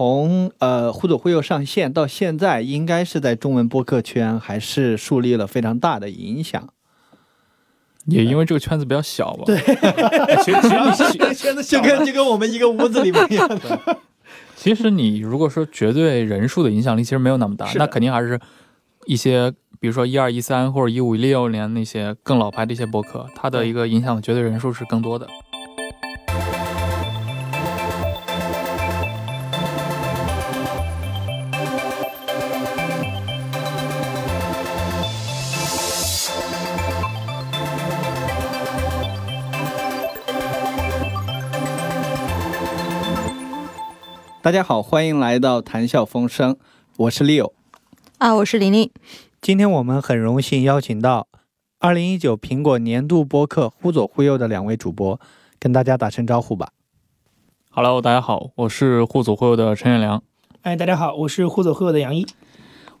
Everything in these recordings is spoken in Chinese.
从呃忽左忽右上线到现在，应该是在中文播客圈还是树立了非常大的影响。也因为这个圈子比较小吧。对其实其实你圈子就跟就跟我们一个屋子里面一样的。其实你如果说绝对人数的影响力，其实没有那么大，那肯定还是一些，比如说一二一三或者一五一六年那些更老牌的一些博客，它的一个影响的绝对人数是更多的。大家好，欢迎来到谈笑风生，我是 Leo。啊，我是玲玲。今天我们很荣幸邀请到二零一九苹果年度播客《忽左忽右》的两位主播，跟大家打声招呼吧。Hello，大家好，我是忽左忽右的陈远良。哎，大家好，我是忽左忽右的杨毅。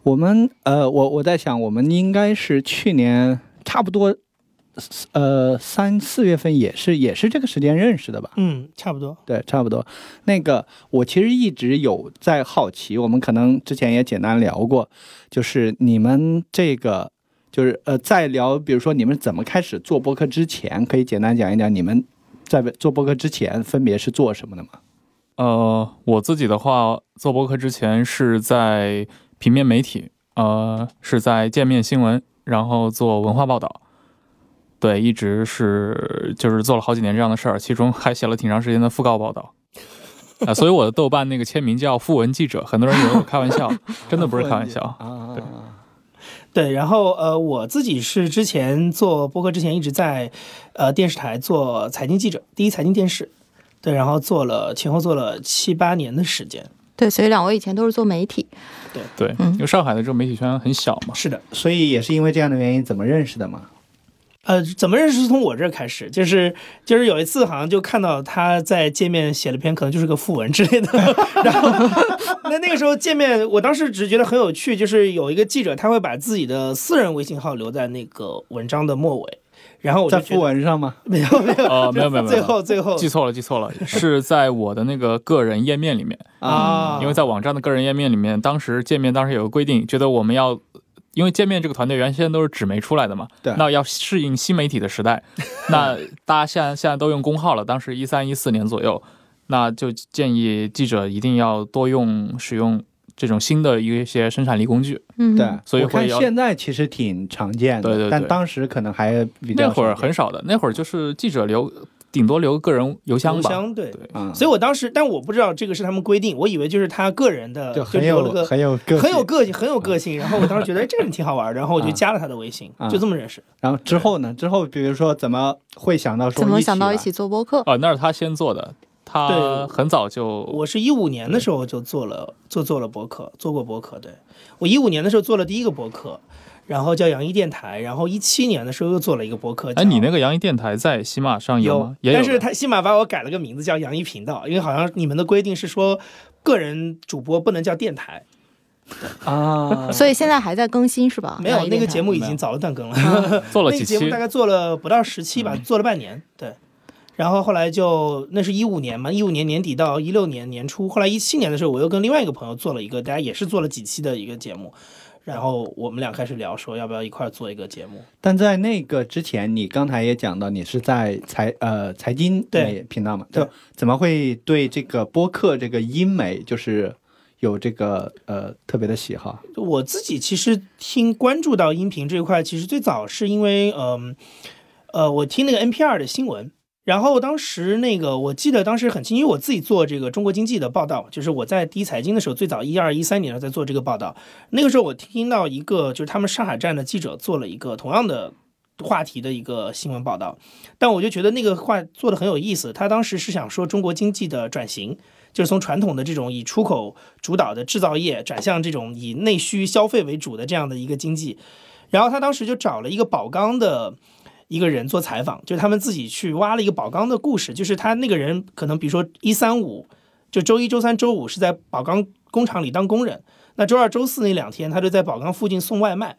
我们呃，我我在想，我们应该是去年差不多，呃三四月份也是也是这个时间认识的吧？嗯，差不多。对，差不多。那个，我其实一直有在好奇，我们可能之前也简单聊过，就是你们这个，就是呃，在聊，比如说你们怎么开始做播客之前，可以简单讲一讲你们在做播客之前分别是做什么的吗？呃，我自己的话，做播客之前是在平面媒体，呃，是在界面新闻，然后做文化报道。对，一直是就是做了好几年这样的事儿，其中还写了挺长时间的讣告报道。啊、所以我的豆瓣那个签名叫“讣文记者”，很多人以为我开玩笑，真的不是开玩笑。啊，对对，然后呃，我自己是之前做播客之前一直在呃电视台做财经记者，第一财经电视。对，然后做了前后做了七八年的时间。对，所以两位以前都是做媒体。对，对因为上海的这个媒体圈很小嘛。是的，所以也是因为这样的原因，怎么认识的嘛？呃，怎么认识是从我这儿开始，就是就是有一次好像就看到他在界面写了篇可能就是个副文之类的，然后那那个时候界面，我当时只是觉得很有趣，就是有一个记者他会把自己的私人微信号留在那个文章的末尾，然后我在副文上吗？没有没有呃，没有没有没有，最后最后记错了记错了，是在我的那个个人页面里面，啊，因为在网站的个人页面里面，当时界面当时有个规定，觉得我们要。因为见面这个团队原先都是纸媒出来的嘛，对。那要适应新媒体的时代，那大家现在现在都用公号了，当时一三一四年左右，那就建议记者一定要多用使用这种新的一些生产力工具。嗯，对，所以会要现在其实挺常见的，对对对。但当时可能还比较那会儿很少的，那会儿就是记者留顶多留个人邮箱吧，邮箱对。对嗯，所以我当时，但我不知道这个是他们规定，我以为就是他个人的，就就很有留了个很有个很有性个性，很有个性。然后我当时觉得，哎，这个人挺好玩的，然后我就啊加了他的微信，啊就这么认识。然后之后呢？之后比如说怎么会想到说怎么想到一起做播客？啊，那是他先做的，他很早就我是一五年的时候就做了，做做了博客，做过博客。对我一五年的时候做了第一个博客，然后叫杨一电台，然后一七年的时候又做了一个博客。哎，你那个个洋溢电台在喜马上有吗？有，但是他喜马把我改了个名字叫杨一频道，因为好像你们的规定是说个人主播不能叫电台，啊，所以现在还在更新是吧？没有那个节目已经早就断更了。做了几期那个节目大，概做了不到十期吧，嗯做了半年，对。然后后来就那是一五年嘛，一五年年底到一六年年初，后来一七年的时候，我又跟另外一个朋友做了一个，大家也是做了几期的一个节目，然后我们俩开始聊说要不要一块做一个节目。但在那个之前，你刚才也讲到你是在财呃财经对频道嘛，对就怎么会对这个播客这个音美就是有这个呃特别的喜好？我自己其实听关注到音频这一块，其实最早是因为嗯呃我听那个 NPR 的新闻。然后当时那个，我记得当时很清，因为我自己做这个中国经济的报道，就是我在第一财经的时候，最早一二一三年的时候在做这个报道。那个时候我听到一个，就是他们上海站的记者做了一个同样的话题的一个新闻报道，但我就觉得那个话做的很有意思。他当时是想说中国经济的转型，就是从传统的这种以出口主导的制造业转向这种以内需消费为主的这样的一个经济。然后他当时就找了一个宝钢的一个人做采访，就是他们自己去挖了一个宝钢的故事，就是他那个人可能比如说一三五，就周一周三周五是在宝钢工厂里当工人，那周二周四那两天他就在宝钢附近送外卖。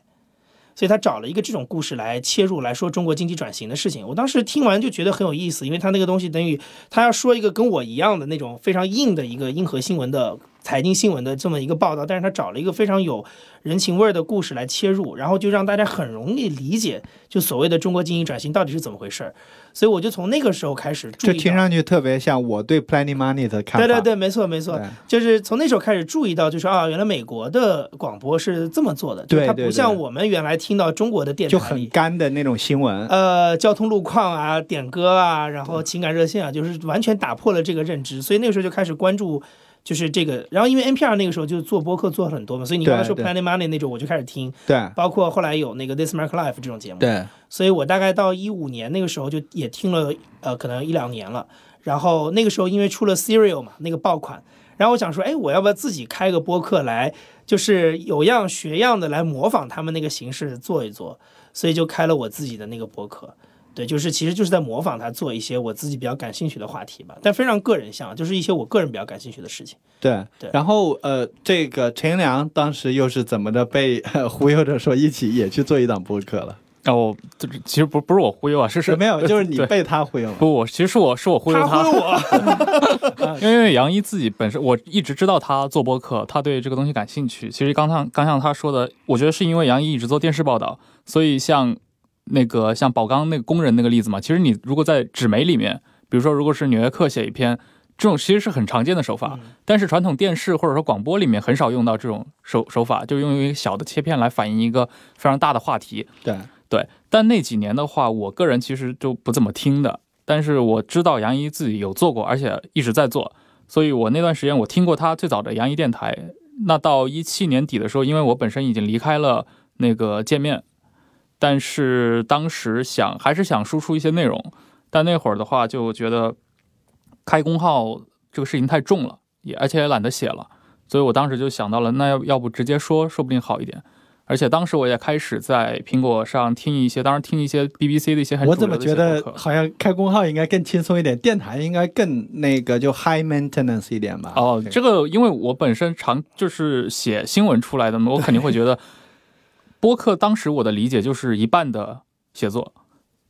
所以他找了一个这种故事来切入来说中国经济转型的事情。我当时听完就觉得很有意思，因为他那个东西等于他要说一个跟我一样的那种非常硬的一个硬核新闻的财经新闻的这么一个报道，但是他找了一个非常有人情味儿的故事来切入，然后就让大家很容易理解，就所谓的中国经济转型到底是怎么回事儿。所以我就从那个时候开始注意到，听上去特别像我对 Planning Money 的看法。对对对，没错没错，就是从那时候开始注意到，就是啊，原来美国的广播是这么做的，就是它不像我们原来听到中国的电就很。干的那种新闻。呃，交通路况啊，点歌啊，然后情感热线啊，就是完全打破了这个认知，所以那个时候就开始关注，就是这个。然后因为 NPR 那个时候就做播客做了很多嘛，所以你刚才说 Planet Money 那种，我就开始听，对包括后来有那个 This American Life 这种节目。对，所以我大概到一五年那个时候就也听了，呃，可能一两年了。然后那个时候因为出了 Serial 嘛，那个爆款，然后我想说，哎，我要不要自己开个播客来，就是有样学样的来模仿他们那个形式做一做，所以就开了我自己的那个播客。对，就是其实就是在模仿他做一些我自己比较感兴趣的话题吧，但非常个人向，就是一些我个人比较感兴趣的事情。对对然后呃，这个陈良当时又是怎么的被、呃忽悠着说一起也去做一档播客了？哦，这其实不不是我忽悠啊，是是没有，就是你被他忽悠了。不，我其实是我是我忽悠他忽悠我，因为杨一自己本身，我一直知道他做播客，他对这个东西感兴趣。其实刚像刚像他说的，我觉得是因为杨一一直做电视报道，所以像那个像宝钢那个工人那个例子嘛，其实你如果在纸媒里面，比如说如果是《纽约客》写一篇，这种其实是很常见的手法，但是传统电视或者说广播里面很少用到这种手手法，就用一个小的切片来反映一个非常大的话题。对，对，但那几年的话，我个人其实就不怎么听的。但是我知道杨一自己有做过，而且一直在做，所以我那段时间我听过他最早的杨一电台。那到一七年底的时候，因为我本身已经离开了那个界面，但是当时想还是想输出一些内容，但那会儿的话就觉得开公号这个事情太重了，也而且也懒得写了，所以我当时就想到了，那要要不直接说，说不定好一点。而且当时我也开始在苹果上听一些，当然听一些 BBC 的一些很我怎么觉得好像开公号应该更轻松一点，电台应该更那个就 high maintenance 一点吧？哦，这个因为我本身常就是写新闻出来的嘛，我肯定会觉得播客当时我的理解就是一半的写作，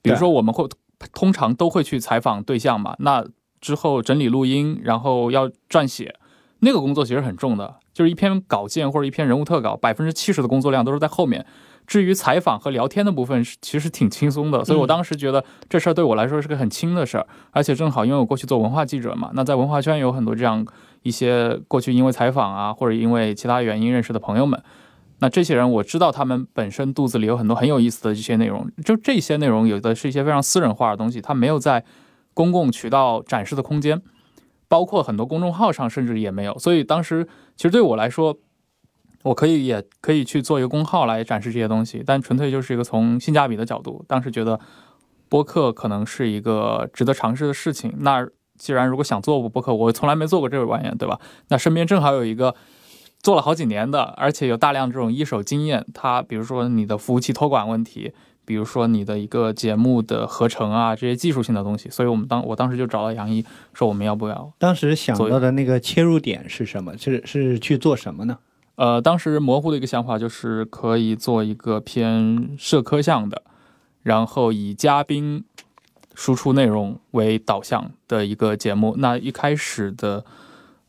比如说我们会通常都会去采访对象嘛，那之后整理录音，然后要撰写，那个工作其实很重的，就是一篇稿件或者一篇人物特稿，百分之七十的工作量都是在后面。至于采访和聊天的部分，是其实挺轻松的，所以我当时觉得这事儿对我来说是个很轻的事儿，而且正好因为我过去做文化记者嘛，那在文化圈有很多这样一些过去因为采访啊或者因为其他原因认识的朋友们，那这些人我知道他们本身肚子里有很多很有意思的这些内容，就这些内容有的是一些非常私人化的东西，它没有在公共渠道展示的空间，包括很多公众号上甚至也没有，所以当时其实对我来说。我可以也可以去做一个公号来展示这些东西，但纯粹就是一个从性价比的角度，当时觉得播客可能是一个值得尝试的事情。那既然如果想做播客，我从来没做过这个玩意儿，对吧？那身边正好有一个做了好几年的，而且有大量这种一手经验，他比如说你的服务器托管问题，比如说你的一个节目的合成啊这些技术性的东西，所以我们当我当时就找到杨一说我们要不要当时想到的那个切入点是什么？是是去做什么呢？呃，当时模糊的一个想法就是可以做一个偏社科向的，然后以嘉宾输出内容为导向的一个节目。那一开始的，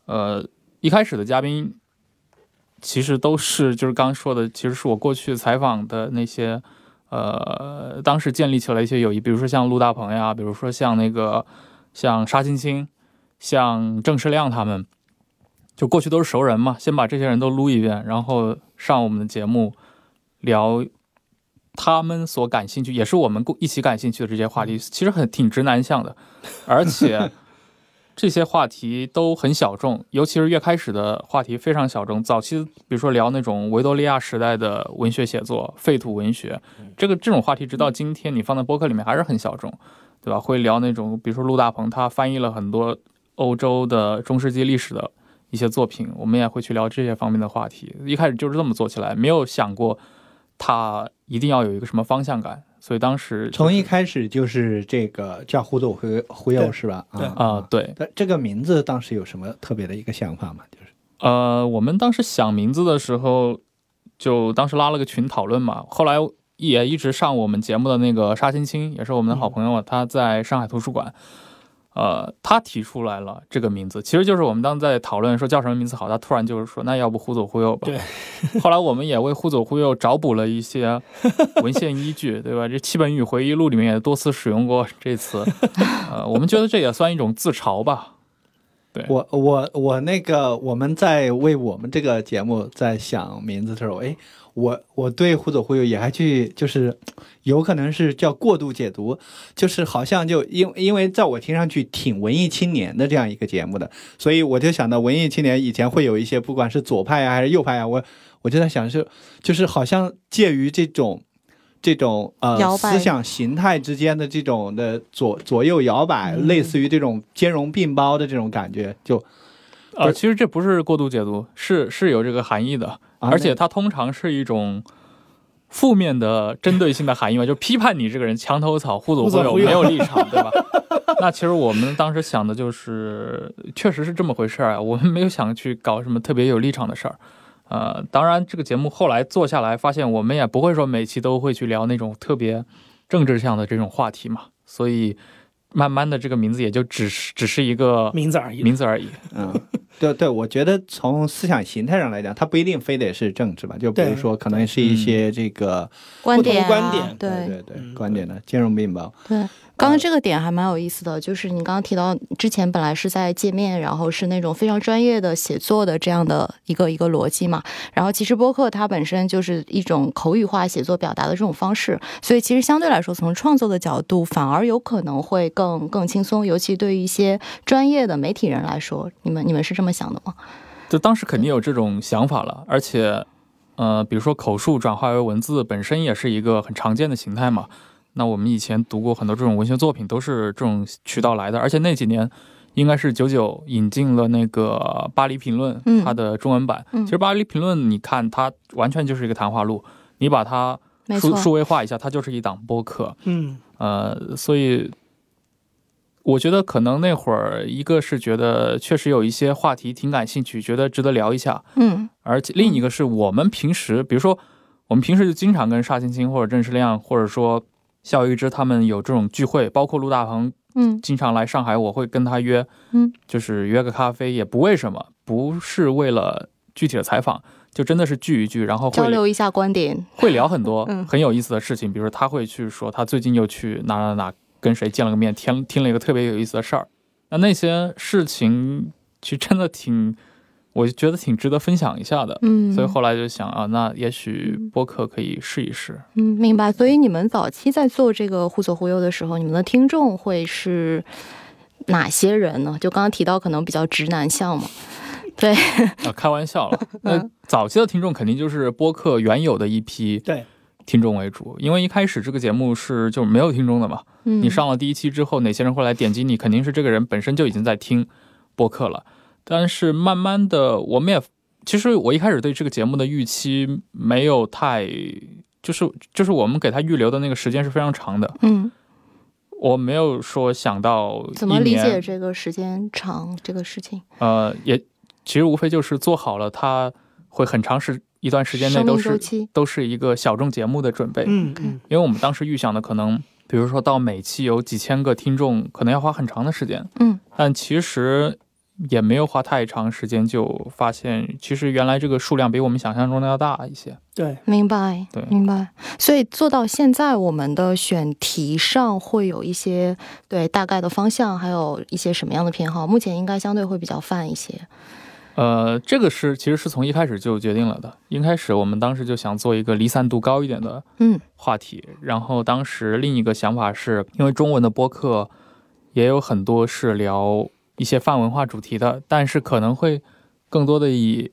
呃，一开始的嘉宾其实都是就是刚刚说的，其实是我过去采访的那些，呃，当时建立起来一些友谊，比如说像陆大鹏呀，比如说像那个像沙青青，像郑世亮他们。就过去都是熟人嘛，先把这些人都撸一遍，然后上我们的节目聊他们所感兴趣，也是我们共一起感兴趣的这些话题，其实很挺直男向的，而且这些话题都很小众，尤其是越开始的话题非常小众。早期比如说聊那种维多利亚时代的文学写作、废土文学，这个这种话题直到今天你放在播客里面还是很小众，对吧？会聊那种比如说陆大鹏他翻译了很多欧洲的中世纪历史的。一些作品，我们也会去聊这些方面的话题。一开始就是这么做起来，没有想过他一定要有一个什么方向感，所以当时、就是、从一开始就是这个叫忽悠忽忽悠是吧？啊啊，对。那这个名字当时有什么特别的一个想法吗？就是呃，我们当时想名字的时候，就当时拉了个群讨论嘛。后来也一直上我们节目的那个沙青青，也是我们的好朋友，他在上海图书馆。呃，他提出来了这个名字，其实就是我们当时在讨论说叫什么名字好，他突然就是说，那要不忽左忽右吧。对。后来我们也为忽左忽右找补了一些 文献依据，对吧？这《七本语回忆录》里面也多次使用过这词，呃，我们觉得这也算一种自嘲吧。对，我我我那个我们在为我们这个节目在想名字的时候，哎，我我对忽左忽右也还去就是有可能是叫过度解读，就是好像就因因为在我听上去挺文艺青年的这样一个节目的，所以我就想到文艺青年以前会有一些不管是左派呀还是右派啊，我我就在想是就是好像介于这种。这种呃思想形态之间的这种的左左右摇摆，嗯类似于这种兼容并包的这种感觉，就呃，其实这不是过度解读，是是有这个含义的，啊而且它通常是一种负面的针对性的含义嘛，就批判你这个人墙头草、互左忽右、忽左忽右没有立场，对吧？那其实我们当时想的就是，确实是这么回事儿啊，我们没有想去搞什么特别有立场的事儿。呃，当然，这个节目后来做下来，发现我们也不会说每期都会去聊那种特别政治向的这种话题嘛，所以慢慢的这个名字也就只是只是一个名字而已。名字而已。嗯，对对，我觉得从思想形态上来讲，它不一定非得是政治吧，就比如说可能是一些这个不同观点、啊，观点对对对嗯观点的兼容并包。对。刚刚这个点还蛮有意思的，就是你刚刚提到之前本来是在界面，然后是那种非常专业的写作的这样的一个一个逻辑嘛，然后其实播客它本身就是一种口语化写作表达的这种方式，所以其实相对来说，从创作的角度反而有可能会更更轻松，尤其对于一些专业的媒体人来说，你们你们是这么想的吗？就当时肯定有这种想法了，而且，呃，比如说口述转化为文字本身也是一个很常见的形态嘛。那我们以前读过很多这种文学作品，都是这种渠道来的。而且那几年，应该是九九引进了那个《巴黎评论》嗯它的中文版。嗯其实《巴黎评论》，你看它完全就是一个谈话录，你把它，数数位化一下，它就是一档播客。嗯呃，所以我觉得可能那会儿，一个是觉得确实有一些话题挺感兴趣，觉得值得聊一下。嗯而且另一个是我们平时，比如说我们平时就经常跟沙青青或者郑世亮，或者说肖玉芝他们有这种聚会，包括陆大鹏嗯。经常来上海，我会跟他约，嗯，就是约个咖啡，也不为什么，不是为了具体的采访，就真的是聚一聚，然后交流一下观点，会聊很多嗯。很有意思的事情，比如说他会去说他最近又去哪哪哪跟谁见了个面，听听了一个特别有意思的事儿。那那些事情其实真的挺，我觉得挺值得分享一下的。嗯，所以后来就想啊，那也许播客可以试一试。嗯，明白。所以你们早期在做这个忽左忽右的时候，你们的听众会是哪些人呢？就刚刚提到可能比较直男向嘛，对，啊，开玩笑了。那早期的听众肯定就是播客原有的一批对，听众为主，因为一开始这个节目是就没有听众的嘛。嗯，你上了第一期之后，哪些人会来点击你？肯定是这个人本身就已经在听播客了。但是慢慢的，我们也其实我一开始对这个节目的预期没有太，就是就是我们给他预留的那个时间是非常长的，嗯，我没有说想到怎么理解这个时间长这个事情？呃，也其实无非就是做好了，它会很长时一段时间内都是都是一个小众节目的准备。嗯。嗯。因为我们当时预想的可能，比如说到每期有几千个听众，可能要花很长的时间，嗯。但其实也没有花太长时间，就发现其实原来这个数量比我们想象中的要大一些。对，明白，对明白。所以做到现在，我们的选题上会有一些对大概的方向，还有一些什么样的偏好？目前应该相对会比较泛一些。呃，这个是其实是从一开始就决定了的。一开始我们当时就想做一个离散度高一点的嗯话题，然后当时另一个想法是因为中文的播客也有很多是聊一些泛文化主题的，但是可能会更多的以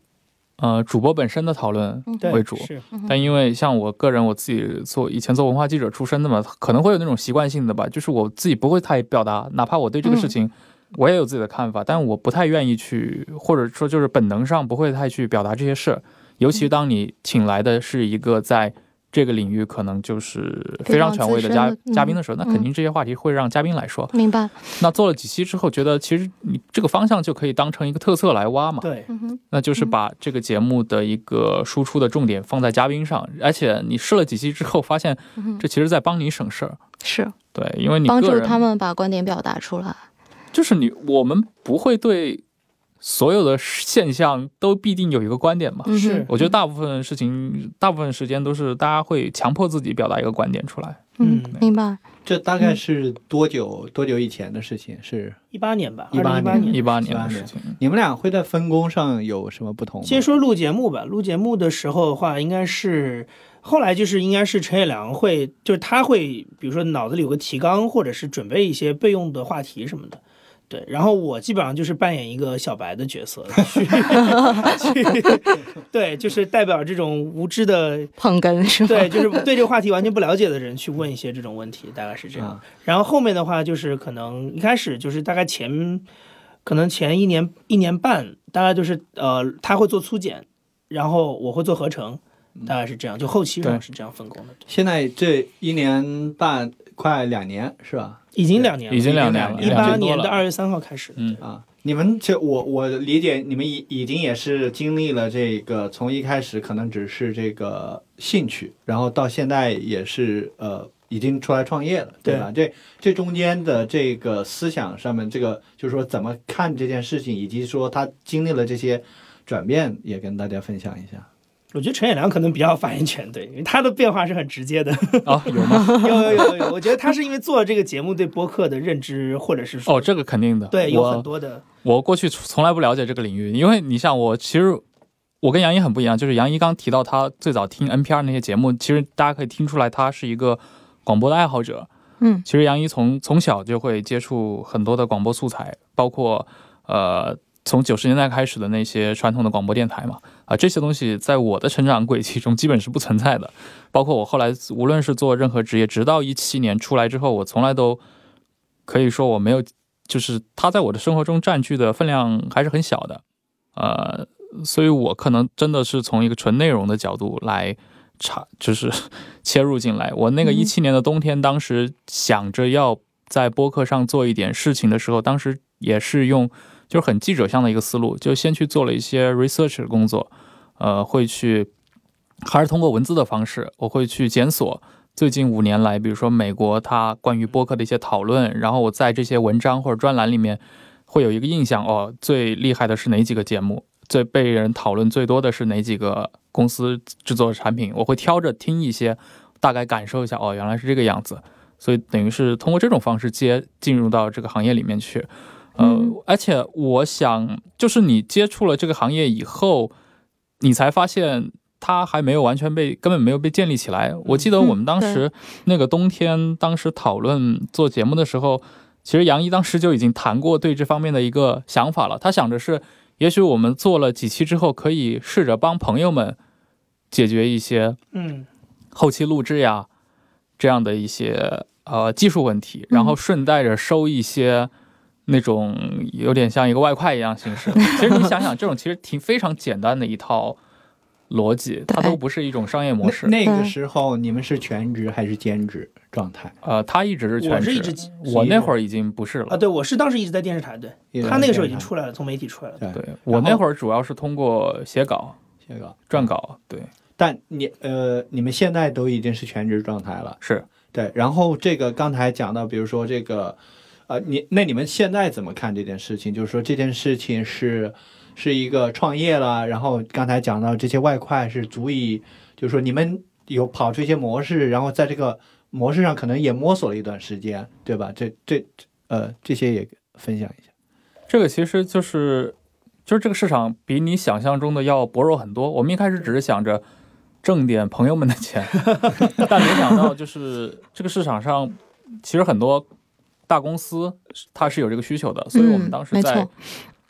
呃主播本身的讨论为主。是，但因为像我个人，我自己做以前做文化记者出身的嘛，可能会有那种习惯性的吧，就是我自己不会太表达，哪怕我对这个事情我也有自己的看法，但我不太愿意去，或者说就是本能上不会太去表达这些事儿。尤其当你请来的是一个在这个领域可能就是非常权威的嘉嘉宾的时候，那肯定这些话题会让嘉宾来说。明白。那做了几期之后，觉得其实你这个方向就可以当成一个特色来挖嘛。对，那就是嗯把这个节目的一个输出的重点放在嘉宾上，而且你试了几期之后，发现这其实在帮你省事儿。是对，因为你帮助个人他们把观点表达出来。就是你我们不会对所有的现象都必定有一个观点嘛。是我觉得大部分事情，大部分时间都是大家会强迫自己表达一个观点出来。嗯嗯，明白。这大概是多久、多久以前的事情？是一八年吧，18二零一八年一八年18年的事情，你们俩会在分工上有什么不同？先说录节目吧，录节目的时候的话，应该是后来就是应该是陈也良会，就是他会，比如说脑子里有个提纲，或者是准备一些备用的话题什么的。对，然后我基本上就是扮演一个小白的角色，去去，对，就是代表这种无知的，捧哏是吗？对，就是对这个话题完全不了解的人去问一些这种问题，大概是这样。啊，然后后面的话就是可能一开始就是大概前，可能前一年一年半，大概就是呃他会做粗剪，然后我会做合成，大概是这样，就后期上对是这样分工的。现在这一年半快两年是吧？已经两年了，已经两年了，年一八。年的二月三号开始。嗯，啊，你们这我我理解，你们已已经也是经历了这个，从一开始可能只是这个兴趣，然后到现在也是呃已经出来创业了，对吧？这这中间的这个思想上面，这个就是说怎么看这件事情，以及说他经历了这些转变，也跟大家分享一下。我觉得陈也良可能比较有发言权，对，因为他的变化是很直接的。啊，有吗？有有有有，我觉得他是因为做了这个节目，对播客的认知，或者是说哦，这个肯定的。对有很多的，我过去从来不了解这个领域，因为你像我，其实我跟杨一很不一样，就是杨一刚提到他最早听 NPR 那些节目，其实大家可以听出来他是一个广播的爱好者。嗯其实杨一从从小就会接触很多的广播素材，包括呃从九十年代开始的那些传统的广播电台嘛，啊、这些东西在我的成长轨迹中基本是不存在的。包括我后来无论是做任何职业，直到一七年出来之后，我从来都可以说我没有，就是它在我的生活中占据的分量还是很小的，呃，所以我可能真的是从一个纯内容的角度来查，就是 切入进来。我那个嗯一七年的冬天，当时想着要在播客上做一点事情的时候，当时也是用就是很记者向的一个思路，就先去做了一些 research 的工作，呃，会去还是通过文字的方式，我会去检索最近五年来，比如说美国它关于播客的一些讨论，然后我在这些文章或者专栏里面会有一个印象，哦，最厉害的是哪几个节目，最被人讨论最多的是哪几个公司制作的产品，我会挑着听一些，大概感受一下，哦，原来是这个样子，所以等于是通过这种方式接进入到这个行业里面去。呃嗯，而且我想，就是你接触了这个行业以后，你才发现它还没有完全被，根本没有被建立起来。我记得我们当时那个冬天，当时讨论做节目的时候，其实杨一当时就已经谈过对这方面的一个想法了。他想着是，也许我们做了几期之后，可以试着帮朋友们解决一些嗯后期录制呀这样的一些呃技术问题，然后顺带着收一些那种有点像一个外快一样形式。其实你想想，这种其实挺非常简单的一套逻辑，它都不是一种商业模式。那那个时候你们是全职还是兼职状态？呃，他一直是全职，我是一直我那会儿已经不是了。啊，对我是当时一直在电视台，对他那个时候已经出来了，从媒体出来了。对对我那会儿主要是通过写稿、写稿撰稿，对，但你呃，你们现在都已经是全职状态了，是对。然后这个刚才讲到，比如说这个，呃，你那你们现在怎么看这件事情？就是说这件事情是是一个创业了，然后刚才讲到这些外快是足以，就是说你们有跑出一些模式，然后在这个模式上可能也摸索了一段时间，对吧？这这呃这些也分享一下。这个其实就是就是这个市场比你想象中的要薄弱很多。我们一开始只是想着挣点朋友们的钱，但没想到就是这个市场上其实很多大公司它是有这个需求的，所以我们当时在、没错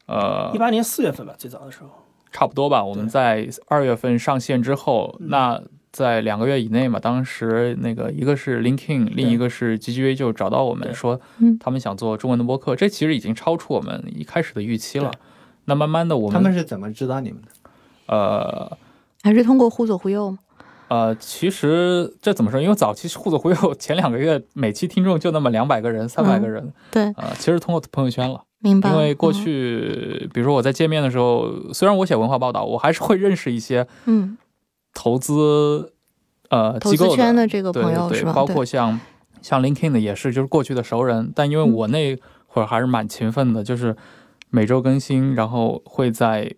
呃一八年四月份吧，最早的时候。差不多吧，我们在二月份上线之后，嗯那在两个月以内嘛，当时那个一个是 LinkedIn，另一个是 GGV 就找到我们说嗯，他们想做中文的播客，这其实已经超出我们一开始的预期了。那慢慢的，我们他们是怎么知道你们的？呃还是通过忽左忽右吗？呃，其实这怎么说？因为早期互左忽悠前两个月每期听众就那么两百个人、三百个人，对，呃，其实通过朋友圈了。明白。因为过嗯去，比如说我在见面的时候，虽然我写文化报道，我还是会认识一些嗯，投资呃投机构资圈的这个对对对，朋友是吧？包括像像 LinkedIn 的也是，就是过去的熟人。但因为嗯我那会儿还是蛮勤奋的，就是每周更新，然后会在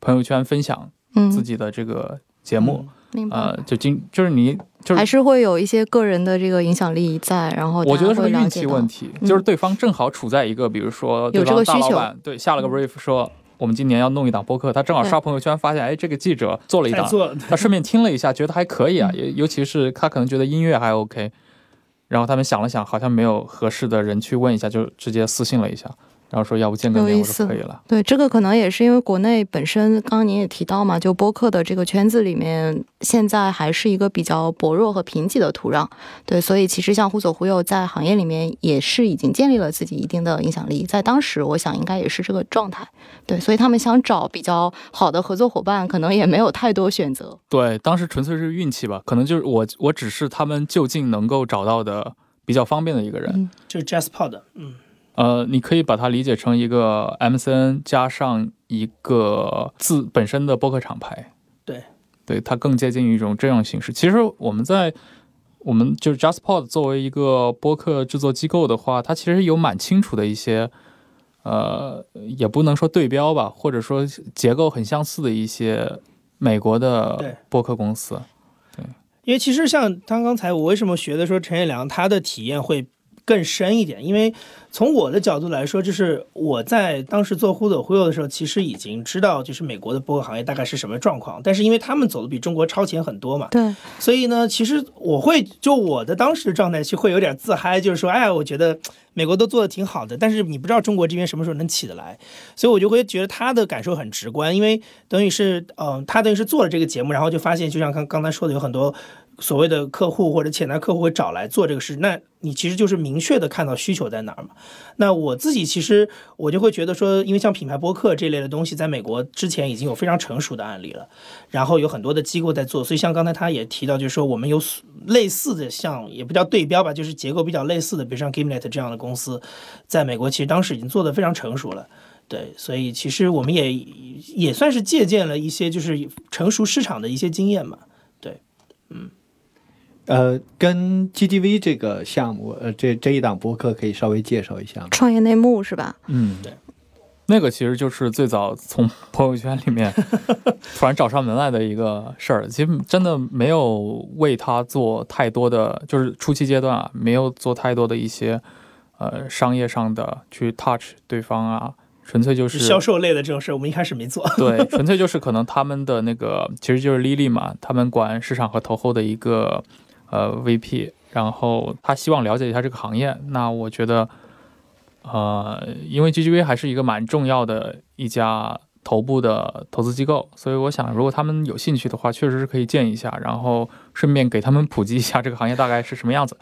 朋友圈分享嗯，自己的这个节目，明白。呃，就今就是你就是还是会有一些个人的这个影响力在，然后我觉得是个运气问题，嗯。就是对方正好处在一个，比如说对有这方大老个需求。板对下了个 brief 说我们今年要弄一档播客，他正好刷朋友圈发现，哎，这个记者做了一档，他顺便听了一下，觉得还可以啊，嗯 也尤其是他可能觉得音乐还 OK，然后他们想了想，好像没有合适的人去问一下，就直接私信了一下，然后说要不见个面，我有意思说可以了。对，这个可能也是因为国内本身，刚刚您也提到嘛，就播客的这个圈子里面，现在还是一个比较薄弱和贫瘠的土壤。对，所以其实像忽左忽右在行业里面也是已经建立了自己一定的影响力，在当时我想应该也是这个状态。对，所以他们想找比较好的合作伙伴，可能也没有太多选择。对，当时纯粹是运气吧，可能就是我我只是他们就近能够找到的比较方便的一个人。嗯就是 JazzPod，嗯，呃，你可以把它理解成一个 MCN 加上一个自本身的播客厂牌。对，对，它更接近于一种这样形式。其实我们在我们就是 JustPod 作为一个播客制作机构的话，它其实有蛮清楚的一些，呃，也不能说对标吧，或者说结构很相似的一些美国的播客公司。对因为其实像他刚才我为什么学的说陈彦良他的体验会更深一点，因为从我的角度来说，就是我在当时做忽左忽右的时候，其实已经知道就是美国的播客行业大概是什么状况，但是因为他们走的比中国超前很多嘛，对，所以呢，其实我会就我的当时的状态是会有点自嗨，就是说，哎，我觉得美国都做的挺好的，但是你不知道中国这边什么时候能起得来，所以我就会觉得他的感受很直观，因为等于是，嗯、他等于是做了这个节目，然后就发现，就像刚刚才说的，有很多所谓的客户或者潜在客户会找来做这个事，那你其实就是明确的看到需求在哪儿嘛。那我自己其实我就会觉得说，因为像品牌播客这类的东西，在美国之前已经有非常成熟的案例了，然后有很多的机构在做，所以像刚才他也提到，就是说我们有类似的像也不叫对标吧，就是结构比较类似的，比如像 Gimlet 这样的公司，在美国其实当时已经做得非常成熟了。对，所以其实我们也也算是借鉴了一些就是成熟市场的一些经验嘛。对，嗯呃，跟 GTV 这个项目，呃，这这一档播客可以稍微介绍一下吗？创业内幕是吧？嗯，对，那个其实就是最早从朋友圈里面 突然找上门来的一个事儿。其实真的没有为他做太多的，就是初期阶段啊，没有做太多的一些呃商业上的去 touch 对方啊，纯粹就是销售类的这种事，我们一开始没做。对，纯粹就是可能他们的那个其实就是 Lily 嘛，他们管市场和投后的一个呃 VP，然后他希望了解一下这个行业。那我觉得，呃，因为 GGV 还是一个蛮重要的一家头部的投资机构，所以我想，如果他们有兴趣的话，确实是可以见一下，然后顺便给他们普及一下这个行业大概是什么样子。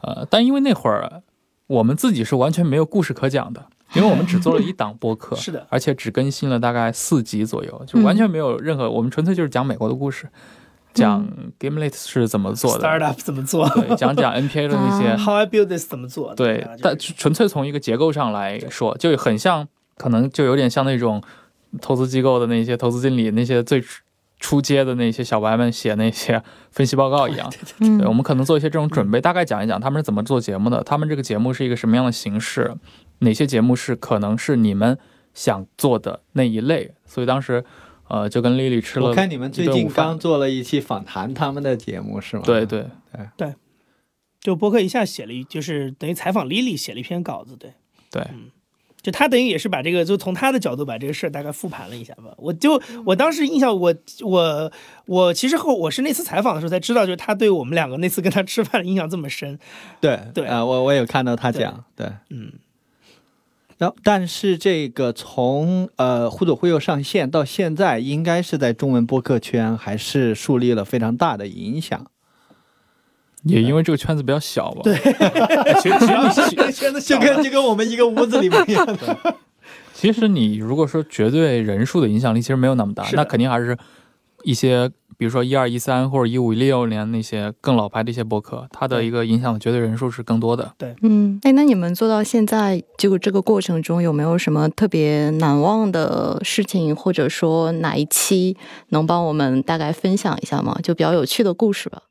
呃，但因为那会儿我们自己是完全没有故事可讲的，因为我们只做了一档播客，是的，而且只更新了大概四集左右，就完全没有任何，我们纯粹就是讲美国的故事，讲 Gamelet 是怎么做的，startup 怎么做对，讲讲 NPA 的那些，，How I build this 怎么做？对啊，但纯粹从一个结构上来说，就很像，可能就有点像那种投资机构的那些投资经理，那些最初初阶的那些小白们写那些分析报告一样。嗯对，我们可能做一些这种准备，大概讲一讲他们是怎么做节目的，他们这个节目是一个什么样的形式，哪些节目是可能是你们想做的那一类。所以当时，呃，就跟丽丽吃了我看你们最近刚做了一期访谈他们的节目，是吗？对对对对就博客一下写了一，就是等于采访 Lily 写了一篇稿子，对。对，嗯就他等于也是把这个，就从他的角度把这个事儿大概复盘了一下吧。我就我当时印象，我我我其实后我是那次采访的时候才知道，就是他对我们两个那次跟他吃饭的印象这么深。对对啊、我我有看到他讲，对，嗯，然后但是这个从呃忽左忽右上线到现在，应该是在中文播客圈还是树立了非常大的影响。也因为这个圈子比较小吧。对，其实其实你 圈子就跟就跟我们一个屋子里面一样的。其实你如果说绝对人数的影响力，其实没有那么大，那肯定还是一些，比如说一二一三或者一五一六年那些更老牌的一些博客，它的一个影响绝对人数是更多的。对嗯，哎，那你们做到现在，就这个过程中有没有什么特别难忘的事情，或者说哪一期能帮我们大概分享一下吗？就比较有趣的故事吧。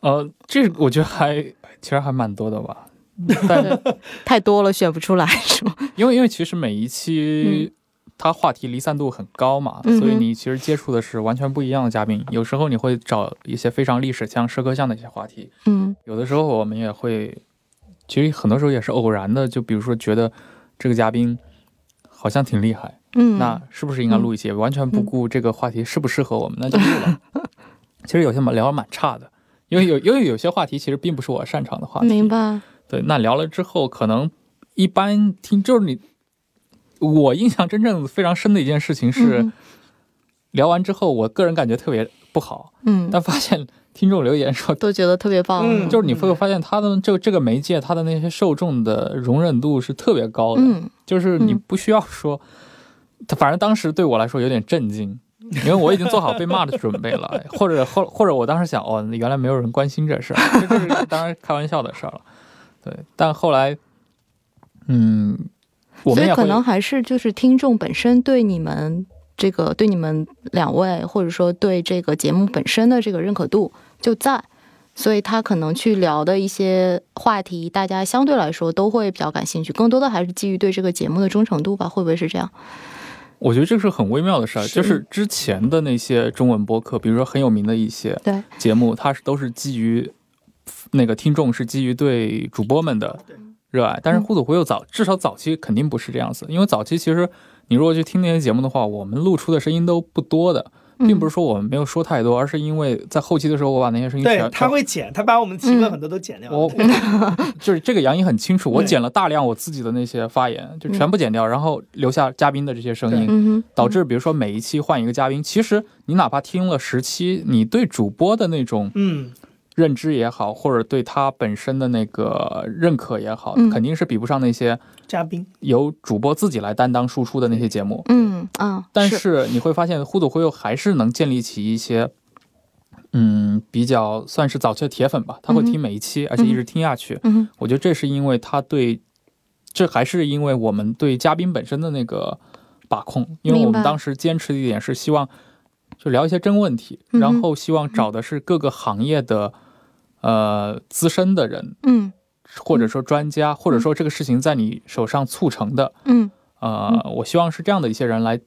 呃，这我觉得还其实还蛮多的吧。但太多了选不出来是吗？因为因为其实每一期它话题离散度很高嘛，所以你其实接触的是完全不一样的嘉宾。有时候你会找一些非常历史像、社科像的一些话题，嗯有的时候我们也会，其实很多时候也是偶然的，就比如说觉得这个嘉宾好像挺厉害，嗯，那是不是应该录一期？完全不顾这个话题适不适合我们，那 就录了。其实有些聊得蛮差的，因为有 因为有些话题其实并不是我擅长的话题。明白。对，那聊了之后，可能一般听就是你，我印象真正非常深的一件事情是，嗯聊完之后，我个人感觉特别不好，嗯，但发现听众留言说，都觉得特别棒。嗯就是你会发现他的这个这个媒介，他的那些受众的容忍度是特别高的，嗯就是你嗯不需要说，他反正当时对我来说有点震惊。因为我已经做好被骂的准备了，或者或或者我当时想，哦，原来没有人关心这事儿，这这是当然开玩笑的事儿了，对。但后来，嗯，我所以们也可能还是就是听众本身对你们这个对你们两位，或者说对这个节目本身的这个认可度就在，所以他可能去聊的一些话题，大家相对来说都会比较感兴趣，更多的还是基于对这个节目的忠诚度吧，会不会是这样？我觉得这是很微妙的事儿，就是之前的那些中文播客，比如说很有名的一些对，节目，它是都是基于那个听众是基于对主播们的热爱，但是嗯。互左互右早至少早期肯定不是这样子，因为早期其实你如果去听那些节目的话，我们露出的声音都不多的，并不是说我们没有说太多，而是因为在后期的时候我把那些声音对全，他会剪，他把我们提问嗯很多都剪掉了。我就是这个杨颖很清楚，我剪了大量我自己的那些发言，就全部剪掉，然后留下嘉宾的这些声音。导致比如说每一期换一个嘉宾，其实你哪怕听了十期，你对主播的那种嗯，认知也好，或者对他本身的那个认可也好，嗯。肯定是比不上那些嘉宾。由主播自己来担当输出的那些节目。嗯啊，但是。是你会发现，忽左忽右还是能建立起一些，嗯，比较算是早期的铁粉吧，他会听每一期，而且一直听下去。嗯我觉得这是因为他对，这还是因为我们对嘉宾本身的那个把控，因为我们当时坚持的一点是希望就聊一些真问题，然后希望找的是各个行业的呃资深的人，嗯。或者说专家，或者说这个事情在你手上促成的，嗯。呃，我希望是这样的一些人来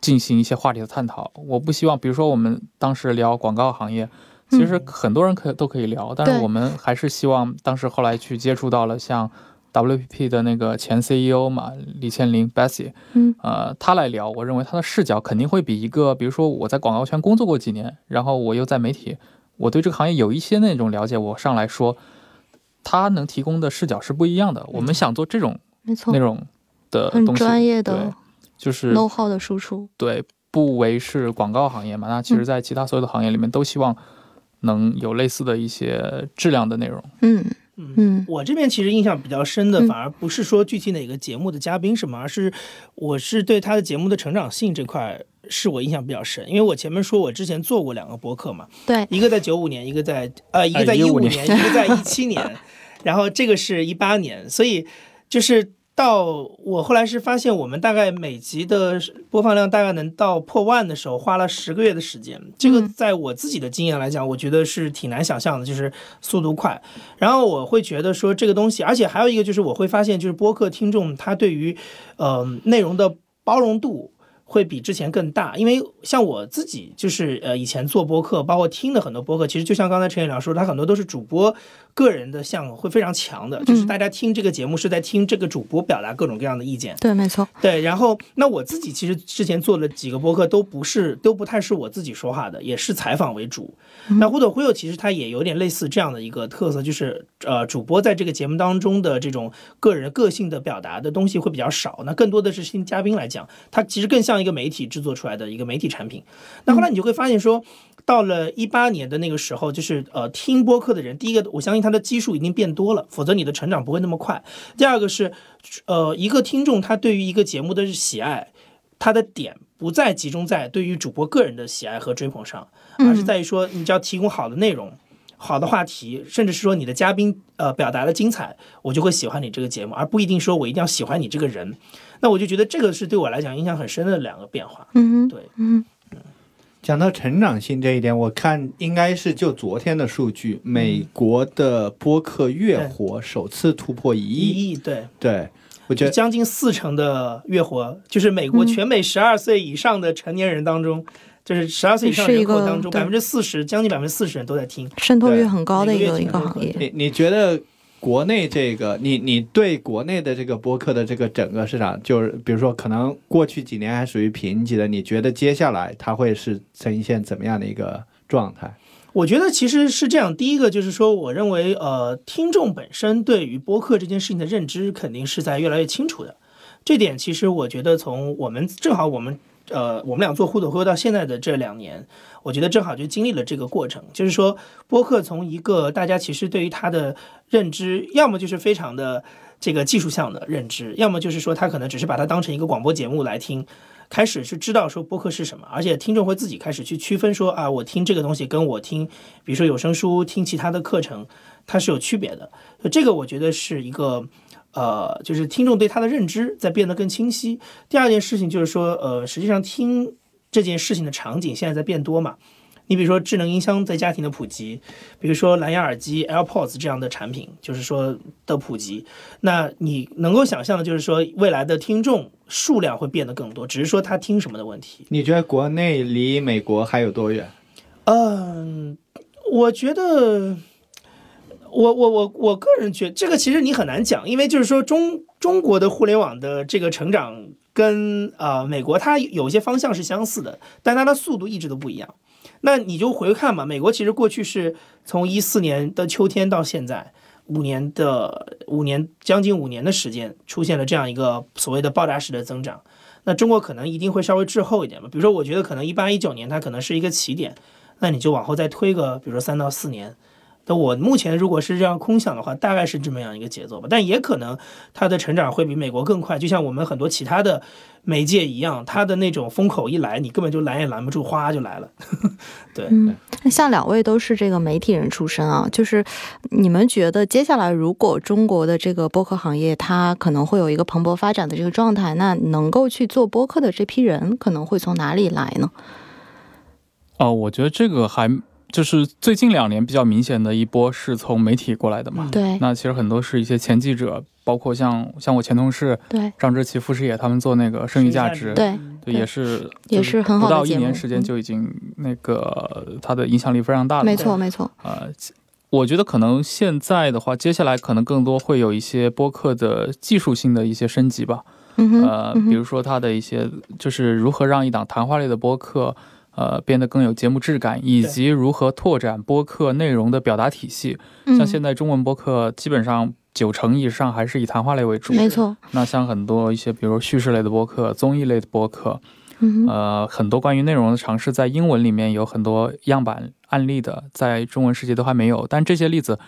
进行一些话题的探讨。我不希望，比如说我们当时聊广告行业，其实很多人可都可以聊，但是我们还是希望当时后来去接触到了像 WPP 的那个前 CEO 嘛，李千林 Bessie，嗯。呃，他来聊，我认为他的视角肯定会比一个，比如说我在广告圈工作过几年，然后我又在媒体，我对这个行业有一些那种了解，我上来说，他能提供的视角是不一样的。我们想做这种没错那，种的东西，专业的对，就是 know how 的输出。对，不为是广告行业嘛，那其实在其他所有的行业里面都希望能有类似的一些质量的内容。嗯嗯嗯我这边其实印象比较深的，嗯反而不是说具体哪个节目的嘉宾什么，而是我是对他的节目的成长性这块是我印象比较深。因为我前面说我之前做过两个播客嘛，对，一个在九五年，一个在呃一个在哎15一五年年，一个在一七年，然后这个是一八年，所以就是到我后来是发现，我们大概每集的播放量大概能到破万的时候，花了十个月的时间。这个嗯在我自己的经验来讲，我觉得是挺难想象的，就是速度快。然后我会觉得说这个东西，而且还有一个就是我会发现，就是播客听众他对于呃内容的包容度。会比之前更大，因为像我自己就是呃以前做播客，包括听的很多播客，其实就像刚才陈彦良说，他很多都是主播个人的项目会非常强的，就是大家听这个节目是在听这个主播表达各种各样的意见。对，没错。对，然后那我自己其实之前做了几个播客，都不是都不太是我自己说话的，也是采访为主。那忽左忽右其实它也有点类似这样的一个特色，就是呃主播在这个节目当中的这种个人个性的表达的东西会比较少，那更多的是听嘉宾来讲，它其实更像一个媒体制作出来的一个媒体产品。那后来你就会发现说，到了一八年的那个时候，就是呃听播客的人，第一个我相信他的基数已经变多了，否则你的成长不会那么快。第二个是，呃，一个听众他对于一个节目的喜爱，他的点不再集中在对于主播个人的喜爱和追捧上，而是在于说你只要提供好的内容。好的话题，甚至是说你的嘉宾呃表达的精彩，我就会喜欢你这个节目，而不一定说我一定要喜欢你这个人。那我就觉得这个是对我来讲印象很深的两个变化。嗯哼，对，嗯讲到成长性这一点，我看应该是就昨天的数据，美国的播客月活首次突破一一亿。亿对，对，我觉得将近四成的月活，就是美国嗯全美十二岁以上的成年人当中，就是十二岁以上人口当中，百分之四十，将近百分之四十人都在听。渗透率很高的一个每个月听很多一个行业。你你觉得国内这个，你你对国内的这个播客的这个整个市场，就是比如说可能过去几年还属于贫瘠的，你觉得接下来它会是呈现怎么样的一个状态？我觉得其实是这样，第一个就是说，我认为呃，听众本身对于播客这件事情的认知肯定是在越来越清楚的。这点其实我觉得从我们正好我们呃我们俩做互动会到现在的这两年，我觉得正好就经历了这个过程，就是说播客从一个大家其实对于它的认知，要么就是非常的这个技术项的认知，要么就是说他可能只是把它当成一个广播节目来听。开始去知道说播客是什么，而且听众会自己开始去区分说啊，我听这个东西跟我听，比如说有声书、听其他的课程，它是有区别的。这个我觉得是一个呃，就是听众对它的认知在变得更清晰。第二件事情就是说，呃，实际上听这件事情的场景现在在变多嘛。你比如说智能音箱在家庭的普及，比如说蓝牙耳机 AirPods 这样的产品，就是说的普及，那你能够想象的就是说未来的听众数量会变得更多，只是说他听什么的问题。你觉得国内离美国还有多远？嗯，我觉得，我我我我个人觉得这个其实你很难讲，因为就是说中中国的互联网的这个成长跟呃美国它有些方向是相似的，但它的速度一直都不一样。那你就回看嘛，美国其实过去是从一四年的秋天到现在五年的五年将近五年的时间，出现了这样一个所谓的爆炸式的增长。那中国可能一定会稍微滞后一点吧，比如说我觉得可能一八一九年它可能是一个起点，那你就往后再推个，比如说三到四年。那我目前如果是这样空想的话，大概是这么样一个节奏吧，但也可能它的成长会比美国更快，就像我们很多其他的媒介一样，它的那种风口一来，你根本就拦也拦不住，哗就来了。对，嗯，那像两位都是这个媒体人出身啊，就是你们觉得接下来如果中国的这个播客行业它可能会有一个蓬勃发展的这个状态，那能够去做播客的这批人可能会从哪里来呢？哦，我觉得这个还就是最近两年比较明显的一波是从媒体过来的嘛。嗯。对。那其实很多是一些前记者，包括像像我前同事对。张志奇、傅诗野他们做那个剩余价值，对。对，也是也就是很好的不到一年时间嗯就已经那个他的影响力非常大了。没错没错，呃，我觉得可能现在的话，接下来可能更多会有一些播客的技术性的一些升级吧。嗯比如说它的一些就是如何让一档谈话类的播客。呃，变得更有节目质感，以及如何拓展播客内容的表达体系。像现在中文播客基本上九成以上还是以谈话类为主。嗯没错，那像很多一些，比如叙事类的播客、综艺类的播客，嗯，呃，很多关于内容的尝试，在英文里面有很多样板案例的，在中文世界都还没有。但这些例子，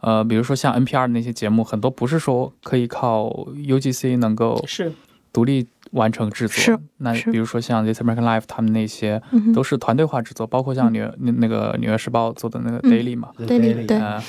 呃，比如说像 NPR 的那些节目，很多不是说可以靠 UGC 能够是独立完成制作。是那比如说像 This American Life 他们那些都是团队化制作，包括像纽那那个《纽约时报》做的那个嗯 Daily 嘛，对对对呃，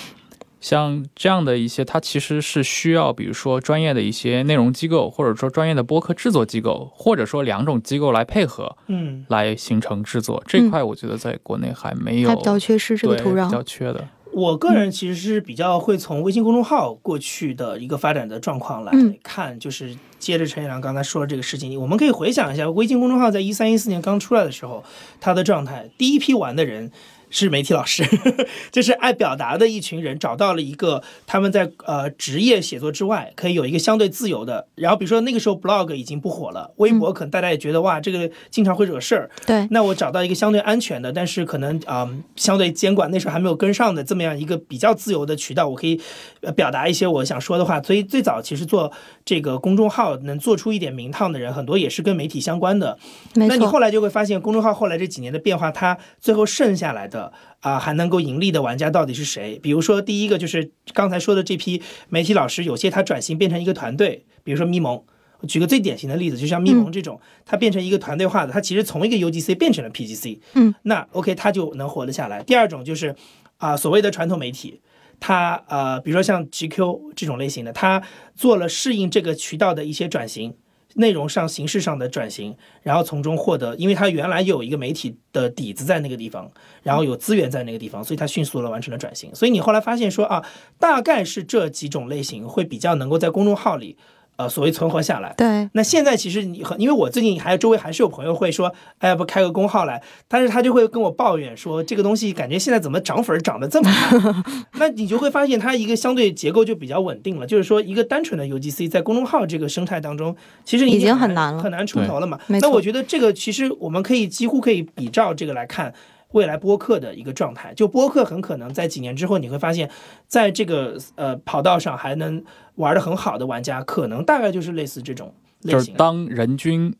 像这样的一些，它其实是需要，比如说专业的一些内容机构，或者说专业的播客制作机构，或者说两种机构来配合，嗯。来形成制作。这块我觉得在国内还没有，还比较缺失这个对土壤比较。缺的。我个人其实是比较会从微信公众号过去的一个发展的状况来嗯看，就是接着陈一良刚才说的这个事情，我们可以回想一下，微信公众号在一三一四年刚出来的时候，它的状态，第一批玩的人。是媒体老师，就是爱表达的一群人，找到了一个他们在呃职业写作之外，可以有一个相对自由的。然后比如说那个时候 blog 已经不火了，微博可能大家也觉得哇，这个经常会惹事儿，对，那我找到一个相对安全的，但是可能啊、相对监管那时候还没有跟上的这么样一个比较自由的渠道，我可以呃表达一些我想说的话。所以最早其实做这个公众号能做出一点名堂的人，很多也是跟媒体相关的。那你后，来就会发现，公众号后来这几年的变化，它最后剩下来的啊、还能够盈利的玩家到底是谁？比如说第一个就是刚才说的这批媒体老师，有些他转型变成一个团队，比如说咪蒙。举个最典型的例子，就像咪蒙这种，它变成一个团队化的，它其实从一个 UGC 变成了 PGC，嗯，那 OK 它就能活得下来。第二种就是啊、所谓的传统媒体，它呃，比如说像 GQ 这种类型的，它做了适应这个渠道的一些转型。内容上、形式上的转型，然后从中获得，因为他原来有一个媒体的底子在那个地方，然后有资源在那个地方，所以他迅速的完成了转型。所以你后来发现说啊，大概是这几种类型会比较能够在公众号里。呃，所谓存活下来。对，那现在其实你很，因为我最近还有周围还是有朋友会说，哎，不开个公号来，但是他就会跟我抱怨说，这个东西感觉现在怎么涨粉涨得这么慢？那你就会发现它一个相对结构就比较稳定了，就是说一个单纯的 UGC 在公众号这个生态当中，其实已经很难了，很难出头了嘛。那我觉得这个其实我们可以几乎可以比照这个来看。未来播客的一个状态，就播客很可能在几年之后，你会发现，在这个呃跑道上还能玩的很好的玩家，可能大概就是类似这种类型。就是当人均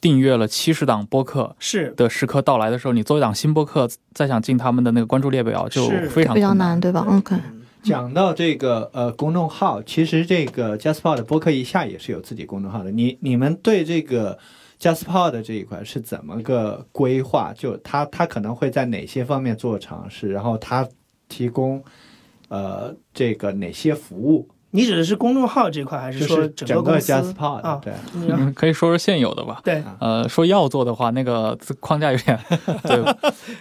订阅了七十档播客是的时刻到来的时候，你做一档新播客，再想进他们的那个关注列表就非常非常难，对吧？OK。讲到这个呃公众号，其实这个 JustPod 的播客一下也是有自己公众号的。你你们对这个 JASPO 的这一块是怎么个规划？就他他可能会在哪些方面做尝试？然后他提供呃这个哪些服务？你指的是公众号这块，还是说整个 JustPod 啊？对，可以说说现有的吧。对，呃，说要做的话，那个框架有点 对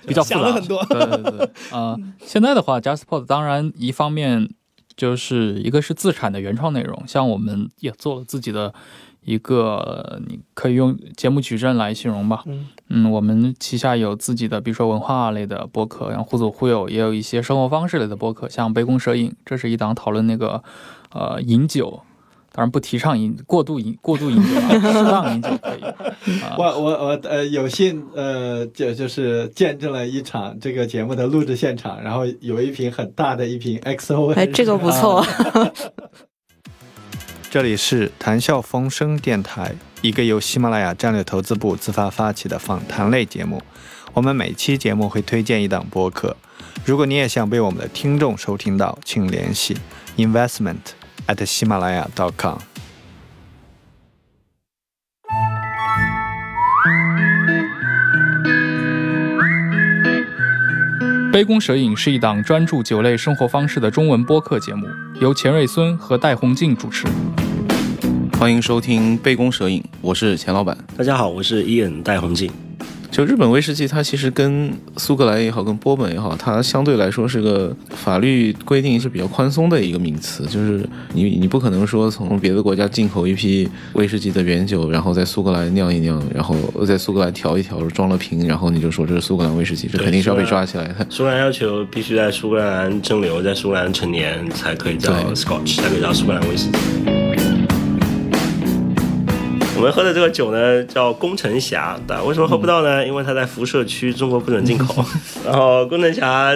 比较复杂很多。对对对，呃，现在的话，JustPod 当然一方面就是一个是自产的原创内容，像我们也做了自己的。一个你可以用节目矩阵来形容吧。嗯嗯，我们旗下有自己的，比如说文化类的播客，像互左互右，也有一些生活方式类的播客，像杯弓蛇影，这是一档讨论那个呃饮酒，当然不提倡饮过度饮过度饮酒，适当饮酒可以。我我我呃有幸呃就就是见证了一场这个节目的录制现场，然后有一瓶很大的一瓶 XO，哎，这个不错。这里是谈笑风生电台，一个由喜马拉雅战略投资部自发发起的访谈类节目。我们每期节目会推荐一档播客。如果你也想被我们的听众收听到，请联系 investment at 喜马拉雅 .com。杯弓蛇影是一档专注酒类生活方式的中文播客节目，由钱瑞孙和戴宏静主持。欢迎收听杯弓蛇影，我是钱老板。大家好，我是伊恩戴宏静。就日本威士忌，它其实跟苏格兰也好，跟波本也好，它相对来说是个法律规定是比较宽松的一个名词。就是你你不可能说从别的国家进口一批威士忌的原酒，然后在苏格兰酿一酿，然后在苏格兰调一调，装了瓶，然后你就说这是苏格兰威士忌，这肯定是要被抓起来的。苏格兰要求必须在苏格兰蒸馏，在苏格兰成年才可以叫 Scotch，才可以叫苏格兰威士忌。我们喝的这个酒呢，叫工程侠。但为什么喝不到呢？因为它在辐射区，中国不准进口。然后工程侠，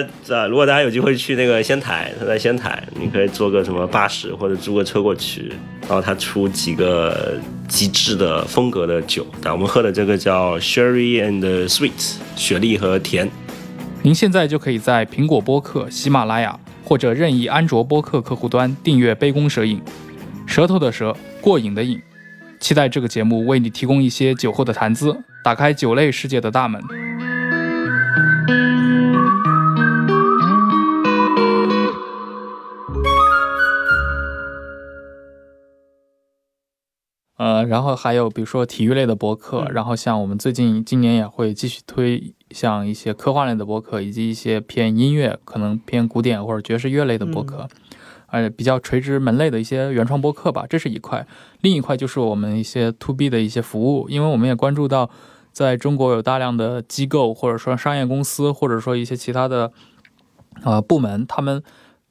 如果大家有机会去那个仙台，它在仙台，你可以坐个什么巴士或者租个车过去。然后它出几个极致的风格的酒。但我们喝的这个叫 Sherry and Sweet，雪莉和甜。您现在就可以在苹果播客、喜马拉雅或者任意安卓播客客户端订阅《杯弓蛇影》，舌头的舌，过瘾的瘾。期待这个节目为你提供一些酒后的谈资，打开酒类世界的大门。呃，然后还有比如说体育类的博客，然后像我们最近今年也会继续推像一些科幻类的博客，以及一些偏音乐，可能偏古典或者爵士乐类的博客。呃，比较垂直门类的一些原创播客吧，这是一块；另一块就是我们一些 to B 的一些服务，因为我们也关注到，在中国有大量的机构或者说商业公司，或者说一些其他的呃部门，他们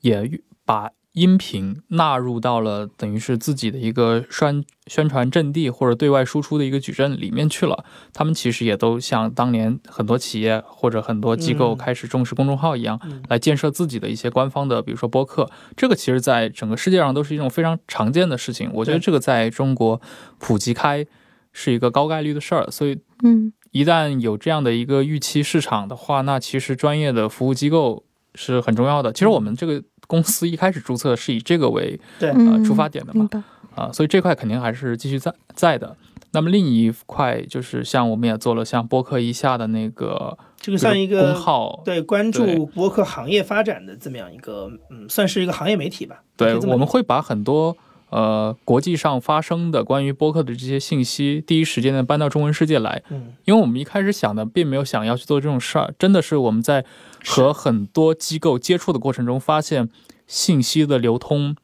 也把。音频纳入到了等于是自己的一个宣宣传阵地或者对外输出的一个矩阵里面去了。他们其实也都像当年很多企业或者很多机构开始重视公众号一样，来建设自己的一些官方的，比如说播客。这个其实在整个世界上都是一种非常常见的事情。我觉得这个在中国普及开是一个高概率的事儿。所以，嗯，一旦有这样的一个预期市场的话，那其实专业的服务机构是很重要的。其实我们这个。公司一开始注册是以这个为对呃出发点的嘛，啊，所以这块肯定还是继续在在的。那么另一块就是像我们也做了像播客一下的那个，这个像一个公号，对关注播客行业发展的这么样一个，嗯，算是一个行业媒体吧。对，我们会把很多呃国际上发生的关于播客的这些信息，第一时间的搬到中文世界来。嗯，因为我们一开始想的并没有想要去做这种事儿，真的是我们在和很多机构接触的过程中，发现信息的流通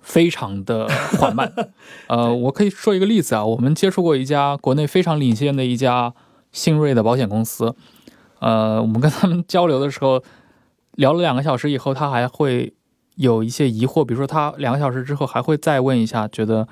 非常的缓慢。呃，我可以说一个例子啊，我们接触过一家国内非常领先的一家新锐的保险公司，呃，我们跟他们交流的时候，聊了两个小时以后，他还会有一些疑惑，比如说他两个小时之后还会再问一下，觉得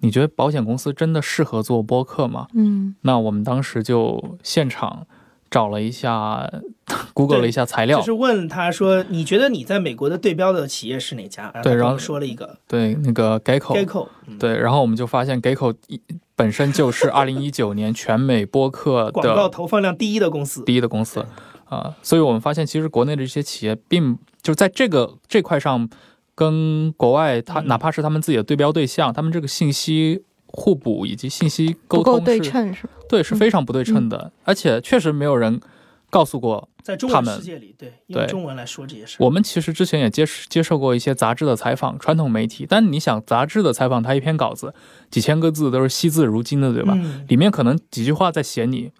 你觉得保险公司真的适合做播客吗？嗯那我们当时就现场找了一下，Google 了一下材料，就是问他说，你觉得你在美国的对标的企业是哪家？对然后说了一个对那个 Geico，Geico，嗯对，然后我们就发现 Geico 一本身就是二零一九年全美播客广告投放量第一的公司。第一的公司啊、所以我们发现其实国内的这些企业并就在这个这块上跟国外它嗯哪怕是他们自己的对标对象，他们这个信息互补以及信息沟通是对称是吧？对是非常不对称的，而且确实没有人告诉过在中他们文世界里，对，用对中文来说这些事。我们其实之前也接接受过一些杂志的采访，传统媒体。但你想，杂志的采访，它一篇稿子几千个字都是惜字如金的，对吧？嗯里面可能几句话在写你，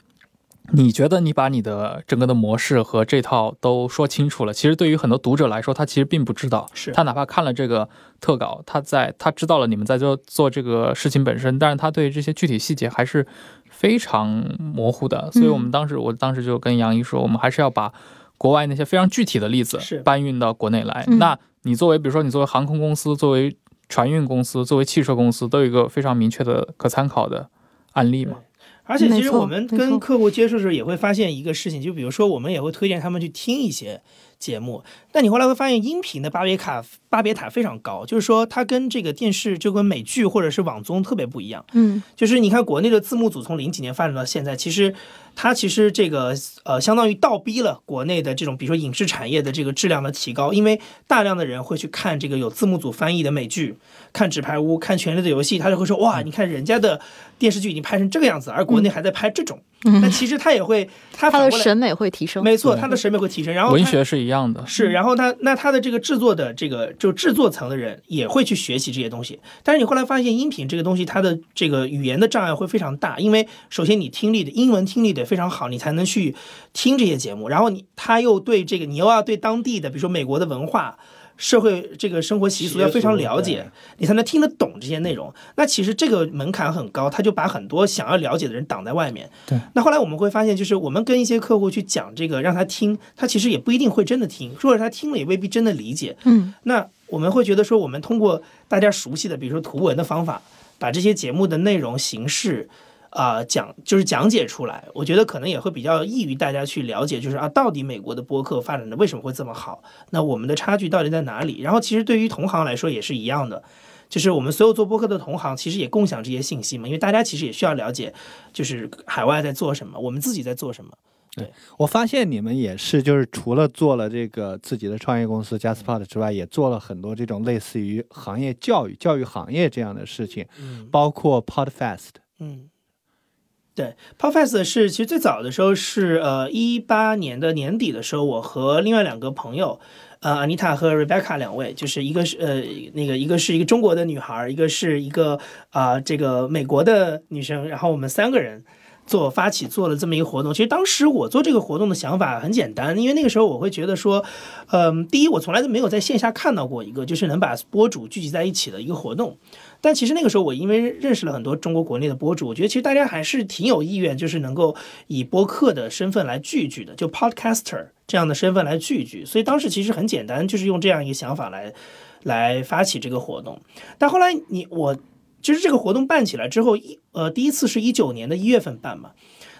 你觉得你把你的整个的模式和这套都说清楚了，其实对于很多读者来说，他其实并不知道。是他哪怕看了这个特稿，他在他知道了你们在做做这个事情本身，但是他对这些具体细节还是非常模糊的。所以我们当时，我当时就跟杨一说，我们还是要把国外那些非常具体的例子搬运到国内来。嗯那你作为，比如说你作为航空公司，作为船运公司，作为汽车公司，都有一个非常明确的可参考的案例嘛。而且其实我们跟客户接触的时候，也会发现一个事情，就比如说我们也会推荐他们去听一些节目，但你后来会发现音频的巴别卡巴别塔非常高，就是说它跟这个电视就跟美剧或者是网综特别不一样。嗯。就是你看国内的字幕组从零几年发展到现在，其实它其实这个呃相当于倒逼了国内的这种比如说影视产业的这个质量的提高，因为大量的人会去看这个有字幕组翻译的美剧，看《纸牌屋》，看《权力的游戏》，他就会说哇，你看人家的电视剧已经拍成这个样子，而国内还在拍这种，嗯。那其实他也会他他的审美会提升。没错，对。他的审美会提升，然后文学是一样的，是，然后他那他的这个制作的这个就制作层的人也会去学习这些东西，但是你后来发现音频这个东西，它的这个语言的障碍会非常大，因为首先你听力的英文听力得非常好，你才能去听这些节目，然后你他又对这个你又要对当地的比如说美国的文化。社会这个生活习俗要非常了解，你才能听得懂这些内容。那其实这个门槛很高，他就把很多想要了解的人挡在外面。对。那后来我们会发现，就是我们跟一些客户去讲这个，让他听，他其实也不一定会真的听，或者他听了也未必真的理解。嗯那我们会觉得说，我们通过大家熟悉的，比如说图文的方法，把这些节目的内容形式。啊、讲就是讲解出来，我觉得可能也会比较易于大家去了解，就是啊，到底美国的播客发展的为什么会这么好？那我们的差距到底在哪里？然后其实对于同行来说也是一样的，就是我们所有做播客的同行，其实也共享这些信息嘛，因为大家其实也需要了解，就是海外在做什么，我们自己在做什么。对我发现你们也是，就是除了做了这个自己的创业公司 JustPod 之外，也做了很多这种类似于行业教育、教育行业这样的事情，嗯包括 Podfest。嗯，对，Podfest 是其实最早的时候是呃一八年的年底的时候，我和另外两个朋友。呃，Anita 和 Rebecca 两位，就是一个是呃那个一个是一个中国的女孩，一个是一个啊、这个美国的女生，然后我们三个人做发起做了这么一个活动。其实当时我做这个活动的想法很简单，因为那个时候我会觉得说，嗯、第一我从来都没有在线下看到过一个就是能把播主聚集在一起的一个活动。但其实那个时候，我因为认识了很多中国国内的博主，我觉得其实大家还是挺有意愿，就是能够以播客的身份来聚一聚的，就 podcaster 这样的身份来聚一聚。所以当时其实很简单，就是用这样一个想法来来发起这个活动。但后来你我其实这个活动办起来之后，一呃第一次是一九年的一月份办嘛，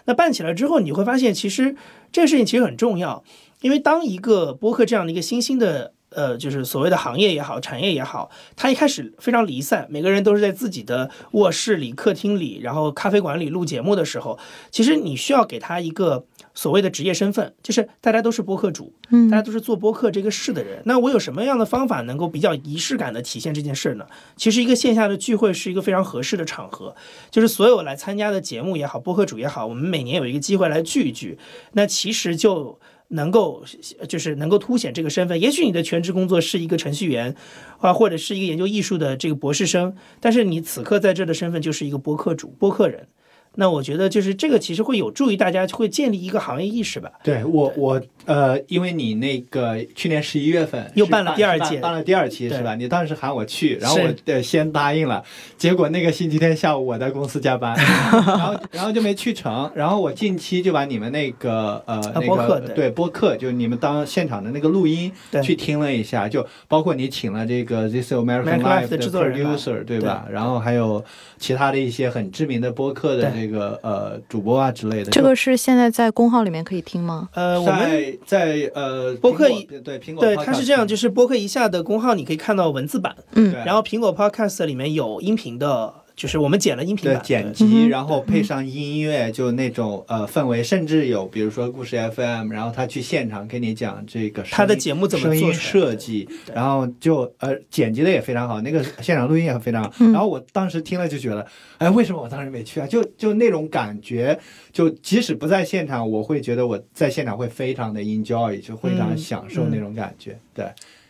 那办起来之后，你会发现其实这个事情其实很重要，因为当一个播客这样的一个新兴的。呃，就是所谓的行业也好，产业也好，它一开始非常离散，每个人都是在自己的卧室里、客厅里，然后咖啡馆里录节目的时候，其实你需要给他一个所谓的职业身份，就是大家都是播客主，嗯大家都是做播客这个事的人。那我有什么样的方法能够比较仪式感的体现这件事呢？其实一个线下的聚会是一个非常合适的场合，就是所有来参加的节目也好，播客主也好，我们每年有一个机会来聚一聚。那其实就能够就是能够凸显这个身份。也许你的全职工作是一个程序员，啊，或者是一个研究艺术的这个博士生，但是你此刻在这的身份就是一个播客主、播客人。那我觉得就是这个，其实会有助于大家会建立一个行业意识吧。对我我呃，因为你那个去年十一月份又办了第二届，办了第二期是吧？你当时喊我去，然后我呃先答应了，结果那个星期天下午我在公司加班，然后然后就没去成。然后我近期就把你们那个呃那个对播客，就你们当现场的那个录音去听了一下，就包括你请了这个 This American Life 的 producer 对吧？然后还有其他的一些很知名的播客的这。这个呃，主播啊之类的，这个是现在在公号里面可以听吗？呃，我们在呃播客对苹果对它是这样，就是播客一下的公号你可以看到文字版，嗯，然后苹果 Podcast 里面有音频的。就是我们剪了音频的剪辑，然后配上音乐，就那种呃氛围，甚至有比如说故事 FM，然后他去现场给你讲这个他的节目怎么声音设计，然后就呃剪辑的也非常好，那个现场录音也非常好。然后我当时听了就觉得，哎，为什么我当时没去啊？就就那种感觉，就即使不在现场，我会觉得我在现场会非常的 enjoy，就非常享受那种感觉，对。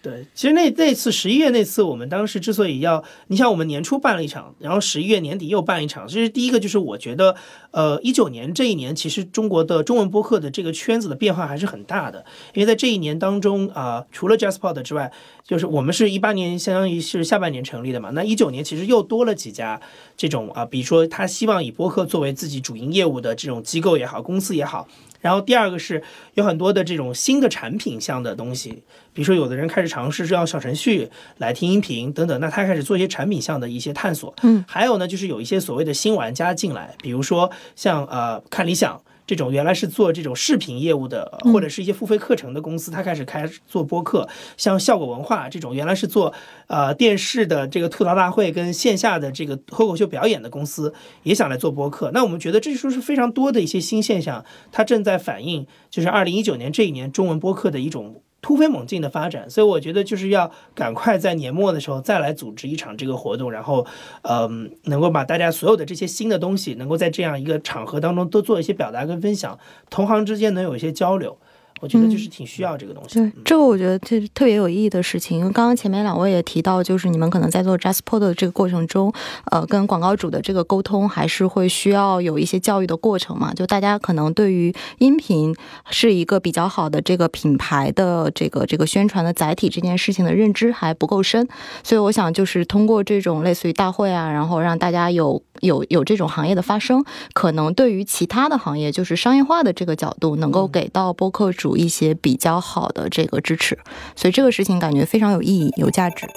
对，其实那那次十一月那次，我们当时之所以要，你像我们年初办了一场，然后十一月年底又办一场，其实第一个就是我觉得，呃，一九年这一年，其实中国的中文播客的这个圈子的变化还是很大的，因为在这一年当中啊，除了 JasPod 之外，就是我们是一八年相当于是下半年成立的嘛，那一九年其实又多了几家这种啊，比如说他希望以播客作为自己主营业务的这种机构也好，公司也好。然后第二个是有很多的这种新的产品项的东西，比如说有的人开始尝试是用小程序来听音频等等，那他开始做一些产品项的一些探索。嗯，还有呢，就是有一些所谓的新玩家进来，比如说像呃看理想。这种原来是做这种视频业务的，或者是一些付费课程的公司，他开始开做播客。像效果文化这种原来是做呃电视的这个吐槽大会跟线下的这个脱口秀表演的公司，也想来做播客。那我们觉得这就是非常多的一些新现象，它正在反映就是二零一九年这一年中文播客的一种。突飞猛进的发展，所以我觉得就是要赶快在年末的时候再来组织一场这个活动，然后，嗯，能够把大家所有的这些新的东西，能够在这样一个场合当中都做一些表达跟分享，同行之间能有一些交流。我觉得就是挺需要这个东西。对，这个我觉得这是特别有意义的事情。因为刚刚前面两位也提到，就是你们可能在做 JustPod 的这个过程中，呃，跟广告主的这个沟通还是会需要有一些教育的过程嘛。就大家可能对于音频是一个比较好的这个品牌的这个这个宣传的载体这件事情的认知还不够深，所以我想就是通过这种类似于大会啊，然后让大家有有有这种行业的发生，可能对于其他的行业，就是商业化的这个角度，能够给到播客主。主一些比较好的这个支持，所以这个事情感觉非常有意义、有价值。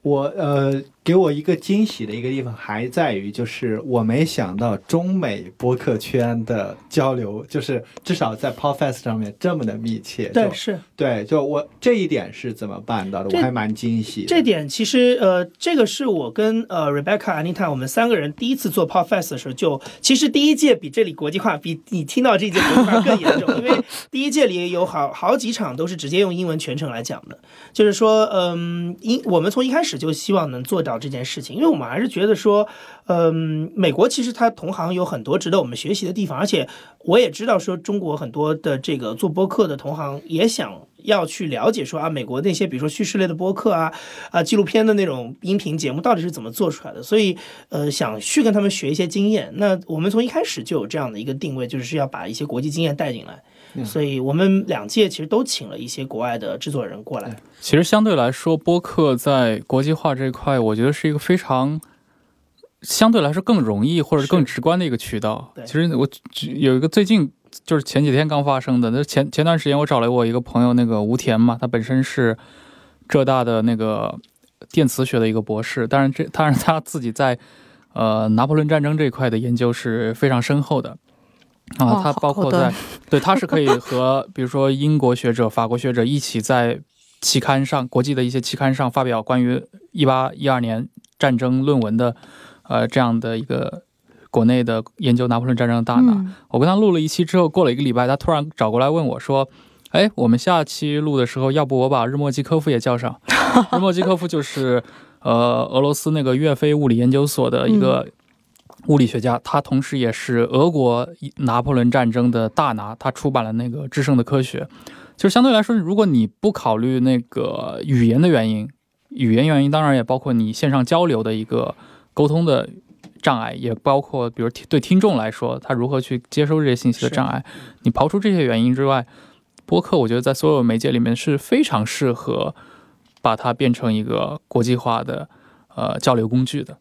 我呃。给我一个惊喜的一个地方，还在于就是我没想到中美播客圈的交流，就是至少在 Podfest 上面这么的密切。对，是，对，就我这一点是怎么办到的？我还蛮惊喜。这点其实呃，这个是我跟呃 Rebecca、Anita 我们三个人第一次做 Podfest 的时候，就其实第一届比这里国际化，比你听到这届国际化更严重，因为第一届里有好好几场都是直接用英文全程来讲的，就是说，嗯，英我们从一开始就希望能做到。这件事情，因为我们还是觉得说，嗯，美国其实它同行有很多值得我们学习的地方，而且我也知道说，中国很多的这个做播客的同行也想要去了解说啊，美国那些比如说叙事类的播客啊，啊纪录片的那种音频节目到底是怎么做出来的，所以呃想去跟他们学一些经验。那我们从一开始就有这样的一个定位，就是要把一些国际经验带进来。所以我们两届其实都请了一些国外的制作人过来。其实相对来说，播客在国际化这一块，我觉得是一个非常相对来说更容易或者是更直观的一个渠道。其实我有一个最近就是前几天刚发生的，那前前段时间我找了我一个朋友，那个吴田嘛，他本身是浙大的那个电磁学的一个博士，但是这当然他自己在呃拿破仑战争这一块的研究是非常深厚的。啊，他包括在，对，他是可以和比如说英国学者、法国学者一起在期刊上、国际的一些期刊上发表关于一八一二年战争论文的，呃，这样的一个国内的研究拿破仑战争的大拿。我跟他录了一期之后，过了一个礼拜，他突然找过来问我说：“哎，我们下期录的时候，要不我把日莫基科夫也叫上？日莫基科夫就是呃俄罗斯那个岳飞物理研究所的一个。”物理学家，他同时也是俄国拿破仑战争的大拿，他出版了那个《制胜的科学》。就是相对来说，如果你不考虑那个语言的原因，语言原因当然也包括你线上交流的一个沟通的障碍，也包括比如对听众来说，他如何去接收这些信息的障碍。你刨出这些原因之外，播客我觉得在所有媒介里面是非常适合把它变成一个国际化的呃交流工具的。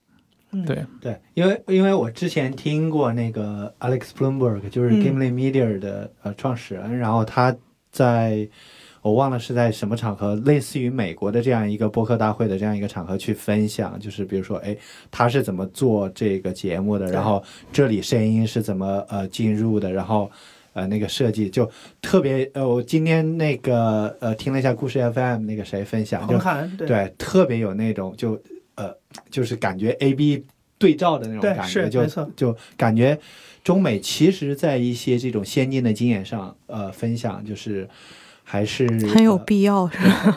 嗯。对，对，因为因为我之前听过那个 Alex Bloomberg，就是嗯。Gimlet Media 的、呃创始人，然后他在我忘了是在什么场合，类似于美国的这样一个播客大会的这样一个场合去分享，就是比如说，哎，他是怎么做这个节目的，然后这里声音是怎么呃进入的，然后。呃，那个设计就特别呃，我今天那个呃听了一下故事 FM 那个谁分享，就看对。对，特别有那种就呃，就是感觉 A B 对照的那种感觉，就就感觉中美其实在一些这种先进的经验上，呃，分享就是还是很有呃必要。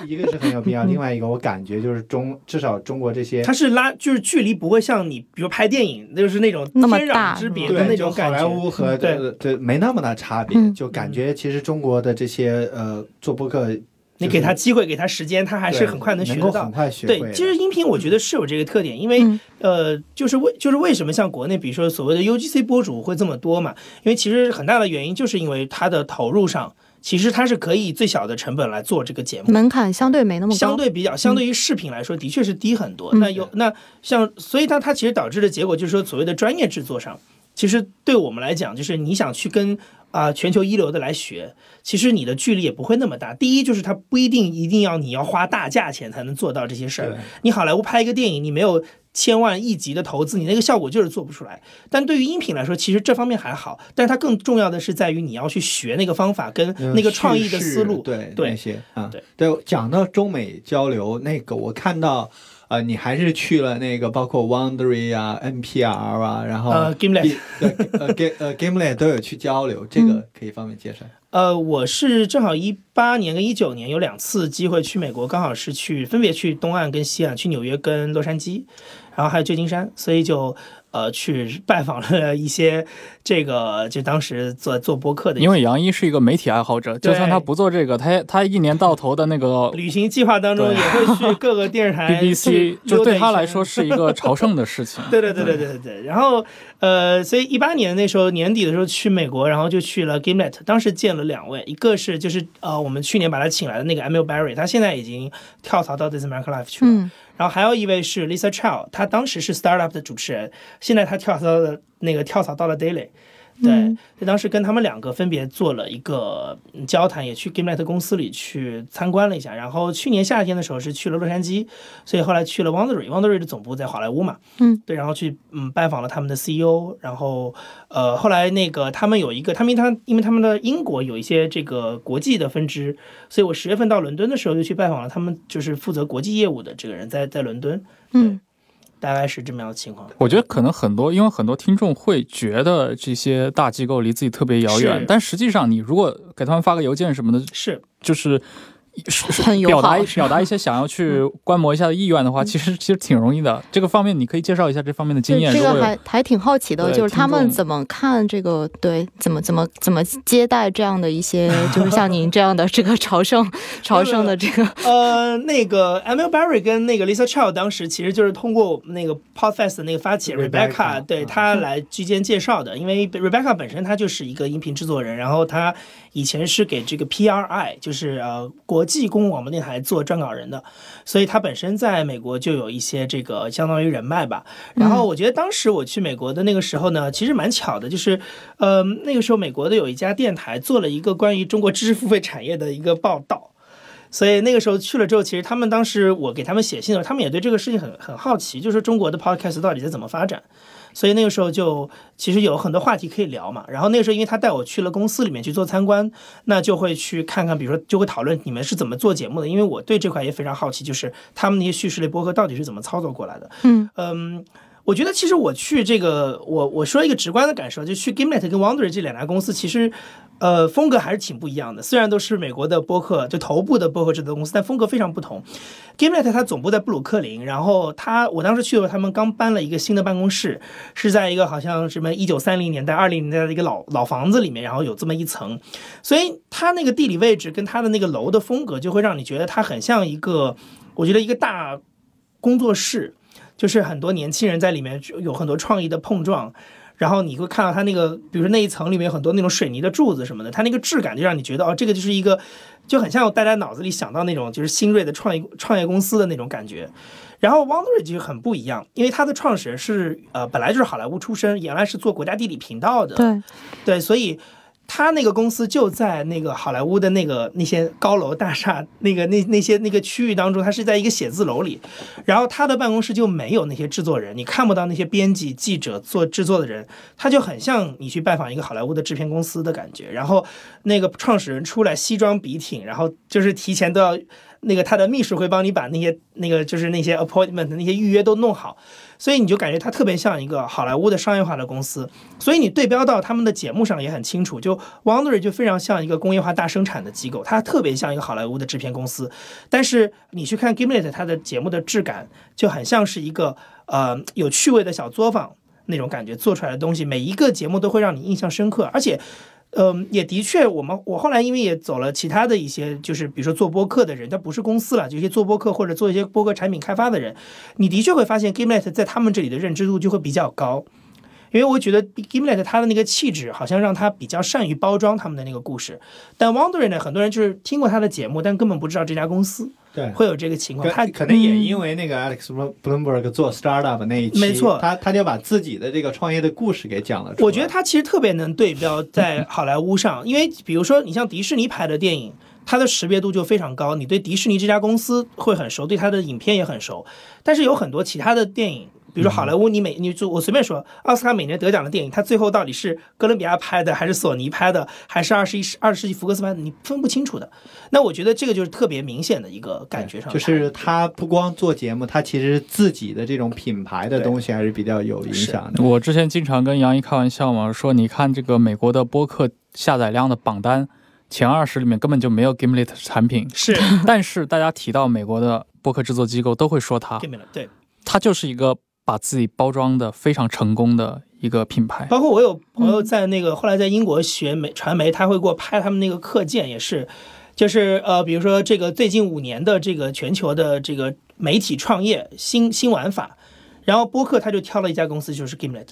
一个是很有必要，另外一个我感觉就是中至少中国这些它是拉，就是距离不会像你，比如拍电影，就是那种天壤那么大之别的那对，就好种感觉。莱坞和对对没那么大差别，嗯就感觉其实中国的这些呃做播客，你给他机会，给他时间，他还是很快能学得到能够很。快学。，对其实音频我觉得是有这个特点，因为、嗯呃，就是为就是为什么像国内，比如说所谓的 UGC 播主会这么多嘛？因为其实很大的原因就是因为它的投入上，其实它是可以以最小的成本来做这个节目。门槛相对没那么高，相对比较，相对于视频来说，的确是低很多。嗯那有那像，所以它它其实导致的结果就是说，所谓的专业制作上，其实对我们来讲，就是你想去跟啊、全球一流的来学，其实你的距离也不会那么大。第一就是它不一定一定要你要花大价钱才能做到这些事儿。你好莱坞拍一个电影，你没有千万亿级的投资，你那个效果就是做不出来。但对于音频来说，其实这方面还好，但是它更重要的是在于你要去学那个方法跟嗯那个创意的思路。对对那些啊，对对，讲到中美交流，那个我看到。呃，你还是去了那个，包括 Wondery 啊、NPR 啊，然后呃，Gimlet 呃 G 呃 Gimlet 都有去交流，这个可以方便介绍。呃，我是正好一八年跟一九年有两次机会去美国，刚好是去分别去东岸跟西岸，去纽约跟洛杉矶，然后还有旧金山，所以就呃去拜访了一些这个就当时做做播客的，因为杨一是一个媒体爱好者，就算他不做这个，他他一年到头的那个旅行计划当中也会去各个电视台 BBC，就对他来说是一个朝圣的事情。对对对对对对对。然后呃，所以一八年那时候年底的时候去美国，然后就去了 Gimlet，当时见了两位，一个是就是呃我们去年把他请来的那个 Emil Barry，他现在已经跳槽到 This American Life 去了。嗯然后还有一位是 Lisa Chow，她当时是 Startup 的主持人，现在她跳槽的那个跳槽到了 Daily。对，嗯。就当时跟他们两个分别做了一个嗯交谈，也去 Gimlet 公司里去参观了一下。然后去年夏天的时候是去了洛杉矶，所以后来去了 Wondery，Wondery 的总部在好莱坞嘛，嗯，对，然后去嗯拜访了他们的 CEO，然后呃后来那个他们有一个，他们他因为他们的英国有一些这个国际的分支，所以我十月份到伦敦的时候就去拜访了他们，就是负责国际业务的这个人在在伦敦，嗯大概是这么样的情况。我觉得可能很多，因为很多听众会觉得这些大机构离自己特别遥远，但实际上你如果给他们发个邮件什么的，是就是很友表达表达一些想要去观摩一下的意愿的话，其实其实挺容易的。这个方面你可以介绍一下这方面的经验。这个还还挺好奇的，就是他们怎么看这个，对，怎么怎么怎么接待这样的一些，就是像您这样的这个朝圣 朝圣的这个，呃，那个 Emil Barry 跟那个 Lisa Chow 当时其实就是通过那个 Podfest 的那个发起 Rebecca，Rebecca 对他来居间介绍的，因为 Rebecca 本身她就是一个音频制作人，然后她以前是给这个 PRI，就是呃国际公共广播电台做撰稿人的，所以他本身在美国就有一些这个相当于人脉吧。然后我觉得当时我去美国的那个时候呢，其实蛮巧的，就是呃那个时候美国的有一家电台做了一个关于中国知识付费产业的一个报道。所以那个时候去了之后，其实他们当时我给他们写信的时候，他们也对这个事情很很好奇，就是中国的 podcast 到底在怎么发展。所以那个时候就其实有很多话题可以聊嘛。然后那个时候，因为他带我去了公司里面去做参观，那就会去看看，比如说就会讨论你们是怎么做节目的，因为我对这块也非常好奇，就是他们那些叙事类播客到底是怎么操作过来的。嗯嗯，我觉得其实我去这个，我我说一个直观的感受，就去 Gimlet 跟 Wonder 这两家公司，其实呃风格还是挺不一样的。虽然都是美国的播客，就头部的播客制作公司，但风格非常不同。Gimlet 它总部在布鲁克林，然后它我当时去的时候，他们刚搬了一个新的办公室，是在一个好像什么一九三零年代、二零年代的一个老老房子里面，然后有这么一层，所以它那个地理位置跟它的那个楼的风格，就会让你觉得它很像一个，我觉得一个大工作室。就是很多年轻人在里面有很多创意的碰撞，然后你会看到它那个，比如说那一层里面有很多那种水泥的柱子什么的，它那个质感就让你觉得哦，这个就是一个就很像大家脑子里想到那种就是新锐的创业创业公司的那种感觉。然后 Wonder 就很不一样，因为它的创始人是呃本来就是好莱坞出身，原来是做国家地理频道的，对对，所以。他那个公司就在那个好莱坞的那个那些高楼大厦那个那那些那个区域当中，他是在一个写字楼里，然后他的办公室就没有那些制作人，你看不到那些编辑、记者做制作的人，他就很像你去拜访一个好莱坞的制片公司的感觉。然后那个创始人出来西装笔挺，然后就是提前都要那个他的秘书会帮你把那些那个就是那些 appointment 那些预约都弄好。所以你就感觉他特别像一个好莱坞的商业化的公司，所以你对标到他们的节目上也很清楚。就 Wonder 就非常像一个工业化大生产的机构，它特别像一个好莱坞的制片公司。但是你去看 Gimlet，它的节目的质感就很像是一个呃有趣味的小作坊那种感觉做出来的东西，每一个节目都会让你印象深刻，而且。嗯，也的确，我们我后来因为也走了其他的一些，就是比如说做播客的人，他不是公司了，就一些做播客或者做一些播客产品开发的人，你的确会发现 Gimlet 在他们这里的认知度就会比较高，因为我觉得 Gimlet 它的那个气质好像让他比较善于包装他们的那个故事，但 Wondering 呢，很多人就是听过他的节目，但根本不知道这家公司。对，会有这个情况。他可能也因为那个 Alex Bloomberg 做 startup 那一期，没错，他他就把自己的这个创业的故事给讲了。我觉得他其实特别能对标在好莱坞上，因为比如说你像迪士尼拍的电影，它的识别度就非常高，你对迪士尼这家公司会很熟，对它的影片也很熟。但是有很多其他的电影。比如说好莱坞，你每你就我随便说，奥斯卡每年得奖的电影，它最后到底是哥伦比亚拍的，还是索尼拍的，还是二十一世二十世纪福克斯拍的，你分不清楚的。那我觉得这个就是特别明显的一个感觉上，就是他不光做节目，他其实自己的这种品牌的东西还是比较有影响的。我之前经常跟杨一开玩笑嘛，说你看这个美国的播客下载量的榜单前二十里面根本就没有 Gimlet 产品，是，但是大家提到美国的播客制作机构都会说它，Gimlet 对，它就是一个。把自己包装的非常成功的一个品牌，包括我有朋友在那个后来在英国学媒传媒，他会给我拍他们那个课件，也是，就是呃，比如说这个最近五年的这个全球的这个媒体创业新新玩法，然后播客他就挑了一家公司，就是 Gimlet，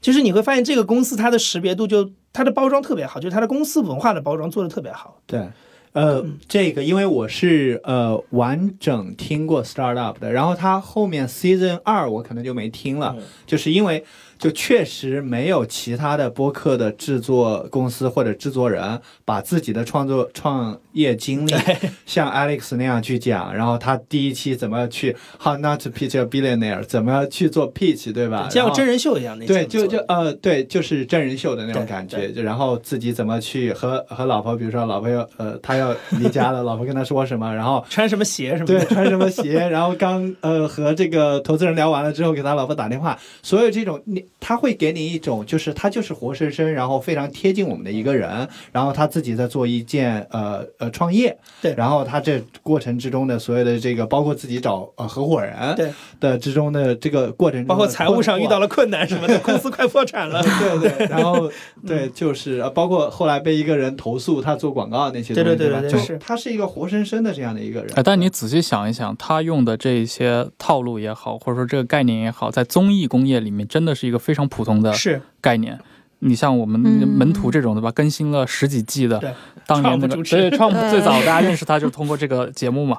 就是你会发现这个公司它的识别度就它的包装特别好，就是它的公司文化的包装做的特别好，对。呃，这个因为我是呃完整听过 Startup 的，然后他后面 Season 二我可能就没听了，就是因为。就确实没有其他的播客的制作公司或者制作人把自己的创作创业经历 像 Alex 那样去讲，然后他第一期怎么去 How Not to Pitch a Billionaire，怎么去做 pitch，对吧？像真人秀一样那。对，就就呃，对，就是真人秀的那种感觉。就然后自己怎么去和和老婆，比如说老婆要呃，他要离家了，老婆跟他说什么，然后穿什么鞋什么？对，穿什么鞋？然后刚呃和这个投资人聊完了之后，给他老婆打电话，所有这种你。他会给你一种，就是他就是活生生，然后非常贴近我们的一个人，然后他自己在做一件呃呃创业，对，然后他这过程之中的所有的这个，包括自己找呃合伙人，对的之中的这个过程，包括财务上遇到了困难什么的，公司快破产了，对对，然后对，就是包括后来被一个人投诉他做广告那些，对对对对，就是他是一个活生生的这样的一个人。但你仔细想一想，他用的这些套路也好，或者说这个概念也好，在综艺工业里面真的是一个非常普通的概念。你像我们门徒这种的吧？更新了十几季的，当年那个所以创最早大家认识他就是通过这个节目嘛。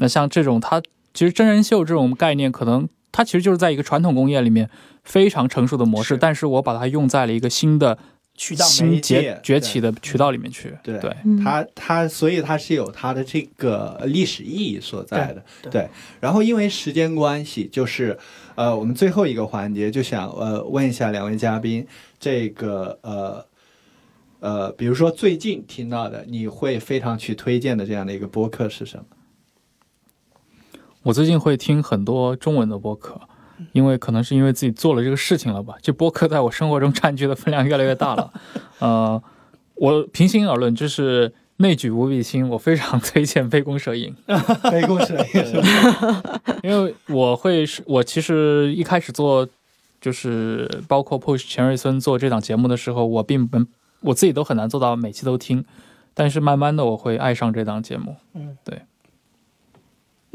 那像这种他其实真人秀这种概念，可能他其实就是在一个传统工业里面非常成熟的模式，但是我把它用在了一个新的。渠道新崛崛起的渠道里面去，对。它它，所以它是有它的这个历史意义所在的。对，然后因为时间关系，就是呃，我们最后一个环节就想呃问一下两位嘉宾，这个呃呃，比如说最近听到的，你会非常去推荐的这样的一个播客是什么？我最近会听很多中文的播客，因为可能是因为自己做了这个事情了吧，这播客在我生活中占据的分量越来越大了。呃，我平心而论，就是内举无比心，我非常推荐杯弓蛇影。杯弓蛇影是吧？因为我会是，我其实一开始做，就是包括 push 钱瑞森做这档节目的时候，我并不我自己都很难做到每期都听，但是慢慢的我会爱上这档节目。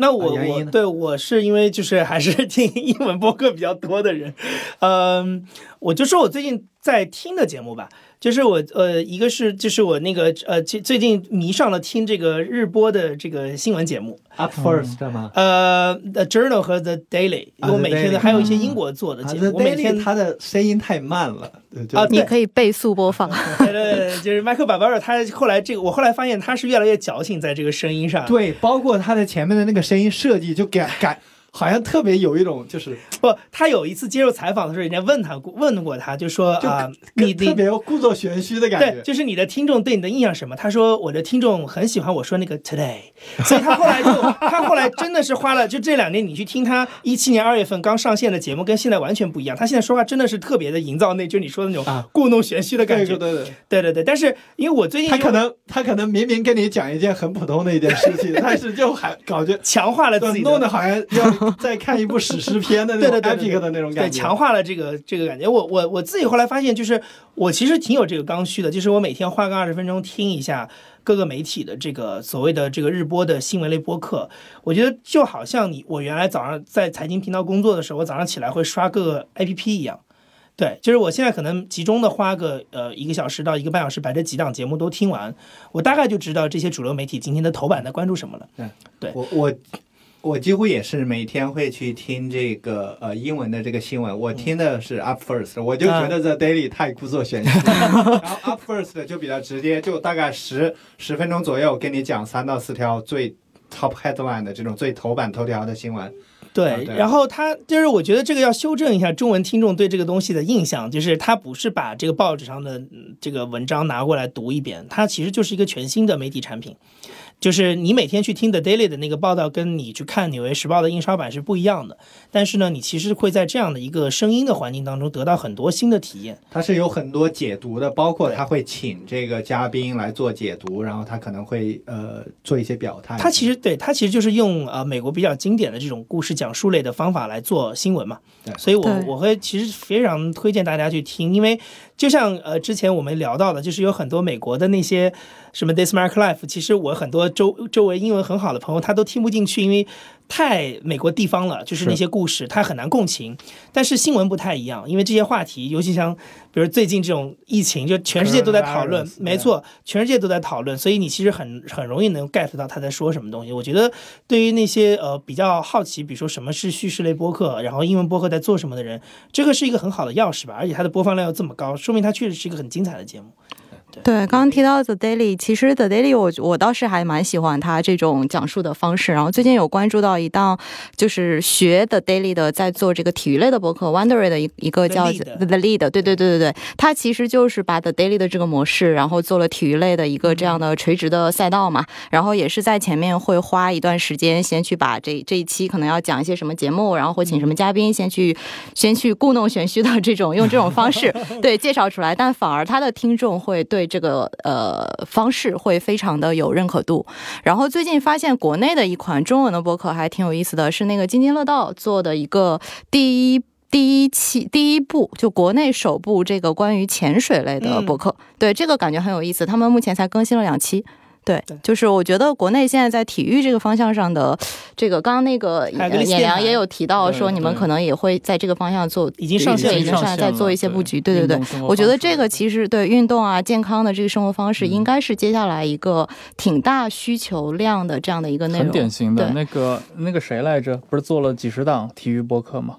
那我我对我是因为就是还是听英文播客比较多的人，嗯，我就说我最近在听的节目吧，就是我呃一个是就是我那个呃最最近迷上了听这个日播的这个新闻节目，Up First 吗？呃，The Journal 和 The Daily，啊我每天的还有一些英国做的啊节目，我每天它的声音太慢了，啊你可以倍速播放。对对对，就是麦克巴巴尔，他后来这个我后来发现他是越来越矫情在这个声音上，对，包括他的前面的那个声音设计，就感感好像特别有一种就是 不，他有一次接受采访的时候，人家问他过问过他，就说啊，你你特别故作玄虚的感对，觉。就是你的听众对你的印象是什么？他说我的听众很喜欢我说那个 today，所以他后来就他后来真的是花了就这两年你去听他一七年二月份刚上线的节目，跟现在完全不一样。他现在说话真的是特别的营造那就你说的那种啊故弄玄虚的感觉。对对对对，对对对，但是因为我最近他可能他可能明明跟你讲一件很普通的一件事情，但是就还搞觉强化了自己弄得好像要再看一部史诗片的那种对对对对 epic 的那种对，感觉。强化了这个这个感觉。我我我自己后来发现，就是我其实挺有这个刚需的，就是我每天花个二十分钟听一下各个媒体的这个所谓的这个日播的新闻类播客。我觉得就好像你我原来早上在财经频道工作的时候，我早上起来会刷各个 APP 一样。对，就是我现在可能集中的花个呃一个小时到一个半小时，把这几档节目都听完，我大概就知道这些主流媒体今天的头版在关注什么了。对我我我几乎也是每天会去听这个呃英文的这个新闻，我听的是 Up First，我就觉得 The Daily 太故作玄虚，然后 Up First 就比较直接，就大概十十分钟左右跟你讲三到四条最 top headline 的这种最头版头条的新闻。对然后他就是我觉得这个要修正一下中文听众对这个东西的印象，就是他不是把这个报纸上的嗯这个文章拿过来读一遍，它其实就是一个全新的媒体产品。就是你每天去听 The Daily 的那个报道，跟你去看《纽约时报》的印刷版是不一样的。但是呢，你其实会在这样的一个声音的环境当中得到很多新的体验。它是有很多解读的，包括对他会请这个嘉宾来做解读，然后他可能会呃做一些表态。他其实对他其实就是用呃美国比较经典的这种故事讲述类的方法来做新闻嘛。对，所以我我会其实非常推荐大家去听，因为就像呃之前我们聊到的，就是有很多美国的那些什么 This American Life，其实我很多周周围英文很好的朋友他都听不进去，因为太美国地方了，就是那些故事他很难共情。但是新闻不太一样，因为这些话题，尤其像比如最近这种疫情，就全世界都在讨论没错，全世界都在讨论，所以你其实很很容易能 get 到他在说什么东西。我觉得对于那些呃比较好奇，比如说什么是叙事类播客，然后英文播客在做什么的人，这个是一个很好的钥匙吧。而且它的播放量又这么高，说说明它确实是一个很精彩的节目。对，刚刚提到 The Daily，其实 The Daily 我我倒是还蛮喜欢他这种讲述的方式。然后最近有关注到一档就是学 The Daily 的，在做这个体育类的博客 Wondery 的一一个叫 The Lead，对对对。对对，他其实就是把 The Daily 的这个模式，然后做了体育类的一个这样的垂直的赛道嘛。然后也是在前面会花一段时间，先去把这这一期可能要讲一些什么节目，然后会请什么嘉宾，先去先去故弄玄虚的这种用这种方式 对介绍出来，但反而他的听众会对这个呃方式会非常的有认可度。然后最近发现国内的一款中文的博客还挺有意思的，是那个津津乐道做的一个第一。第一期第一部就国内首部这个关于潜水类的博客，对这个感觉很有意思。他们目前才更新了两期，对对，就是我觉得国内现在在体育这个方向上的 这个，刚刚那个还有个呃演良也有提到说，你们可能也会在这个方向做，已经上线了已经上线在做一些布局，对对对。我我觉得这个其实对运动啊、健康的这个生活方式，嗯应该是接下来一个挺大需求量的这样的一个内容。很典型的那个那个谁来着？不是做了几十档体育播客吗？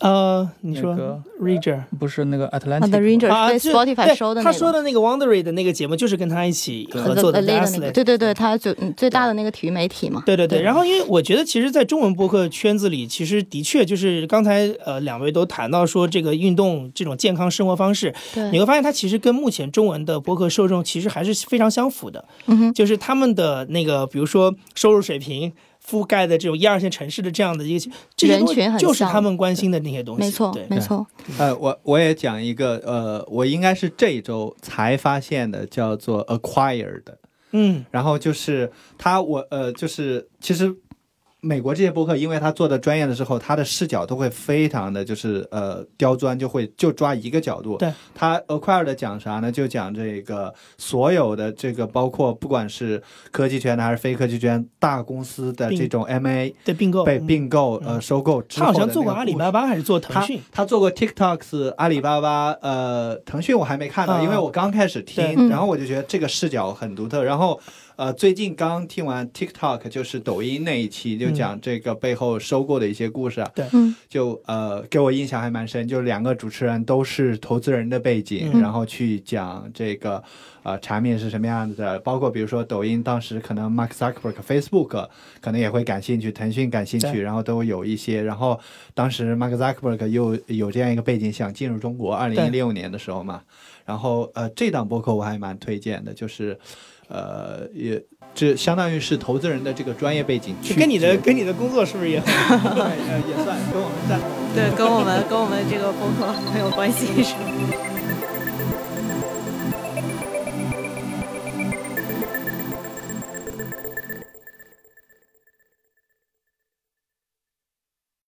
呃，你说那个 Ranger。不是那个啊 Atlantic，The 吗 Ranger 啊，对这 Spotify 对收的那个。他说的那个 Wondery 的那个节目，就是跟他一起合作的对对对，他最嗯最大的那个体育媒体嘛。对对对，对然后因为我觉得，其实，在中文播客圈子里，其实的确就是刚才呃两位都谈到说，这个运动这种健康生活方式，你，会发现它其实跟目前中文的播客受众其实还是非常相符的，嗯哼，就是他们的那个比如说收入水平。覆盖的这种一二线城市的这样的一个这些东西人群就是他们关心的那些东西。没错对，没错。呃，我我也讲一个，呃，我应该是这一周才发现的，叫做 acquired。嗯然后就是他，我呃，就是其实美国这些播客，因为他做的专业的时候，他的视角都会非常的就是呃刁钻，就会就抓一个角度。对，他 acquired 讲啥呢？就讲这个所有的这个包括不管是科技圈的还是非科技圈大公司的这种 MA 的并购被嗯并购、嗯呃收购之他好像做过阿里巴巴还是做腾讯？他做过 TikToks、阿里巴巴、呃，腾讯我还没看到，啊因为我刚开始听，嗯然后我就觉得这个视角很独特。然后呃，最近刚听完 TikTok，就是抖音那一期，就讲这个背后收购的一些故事啊，嗯就呃给我印象还蛮深。就两个主持人都是投资人的背景，嗯然后去讲这个呃产品是什么样子的，包括比如说抖音当时可能 Mark Zuckerberg、Facebook 可能也会感兴趣，腾讯感兴趣，然后都有一些。然后当时 Mark Zuckerberg 又有这样一个背景，想进入中国，二零一六年的时候嘛。然后呃，这档播客我还蛮推荐的，就是呃也这相当于是投资人的这个专业背景去跟你的跟你的工作是不是也很？对呃也算跟我们在。对，跟我们跟我们这个工作很有关系，是吧？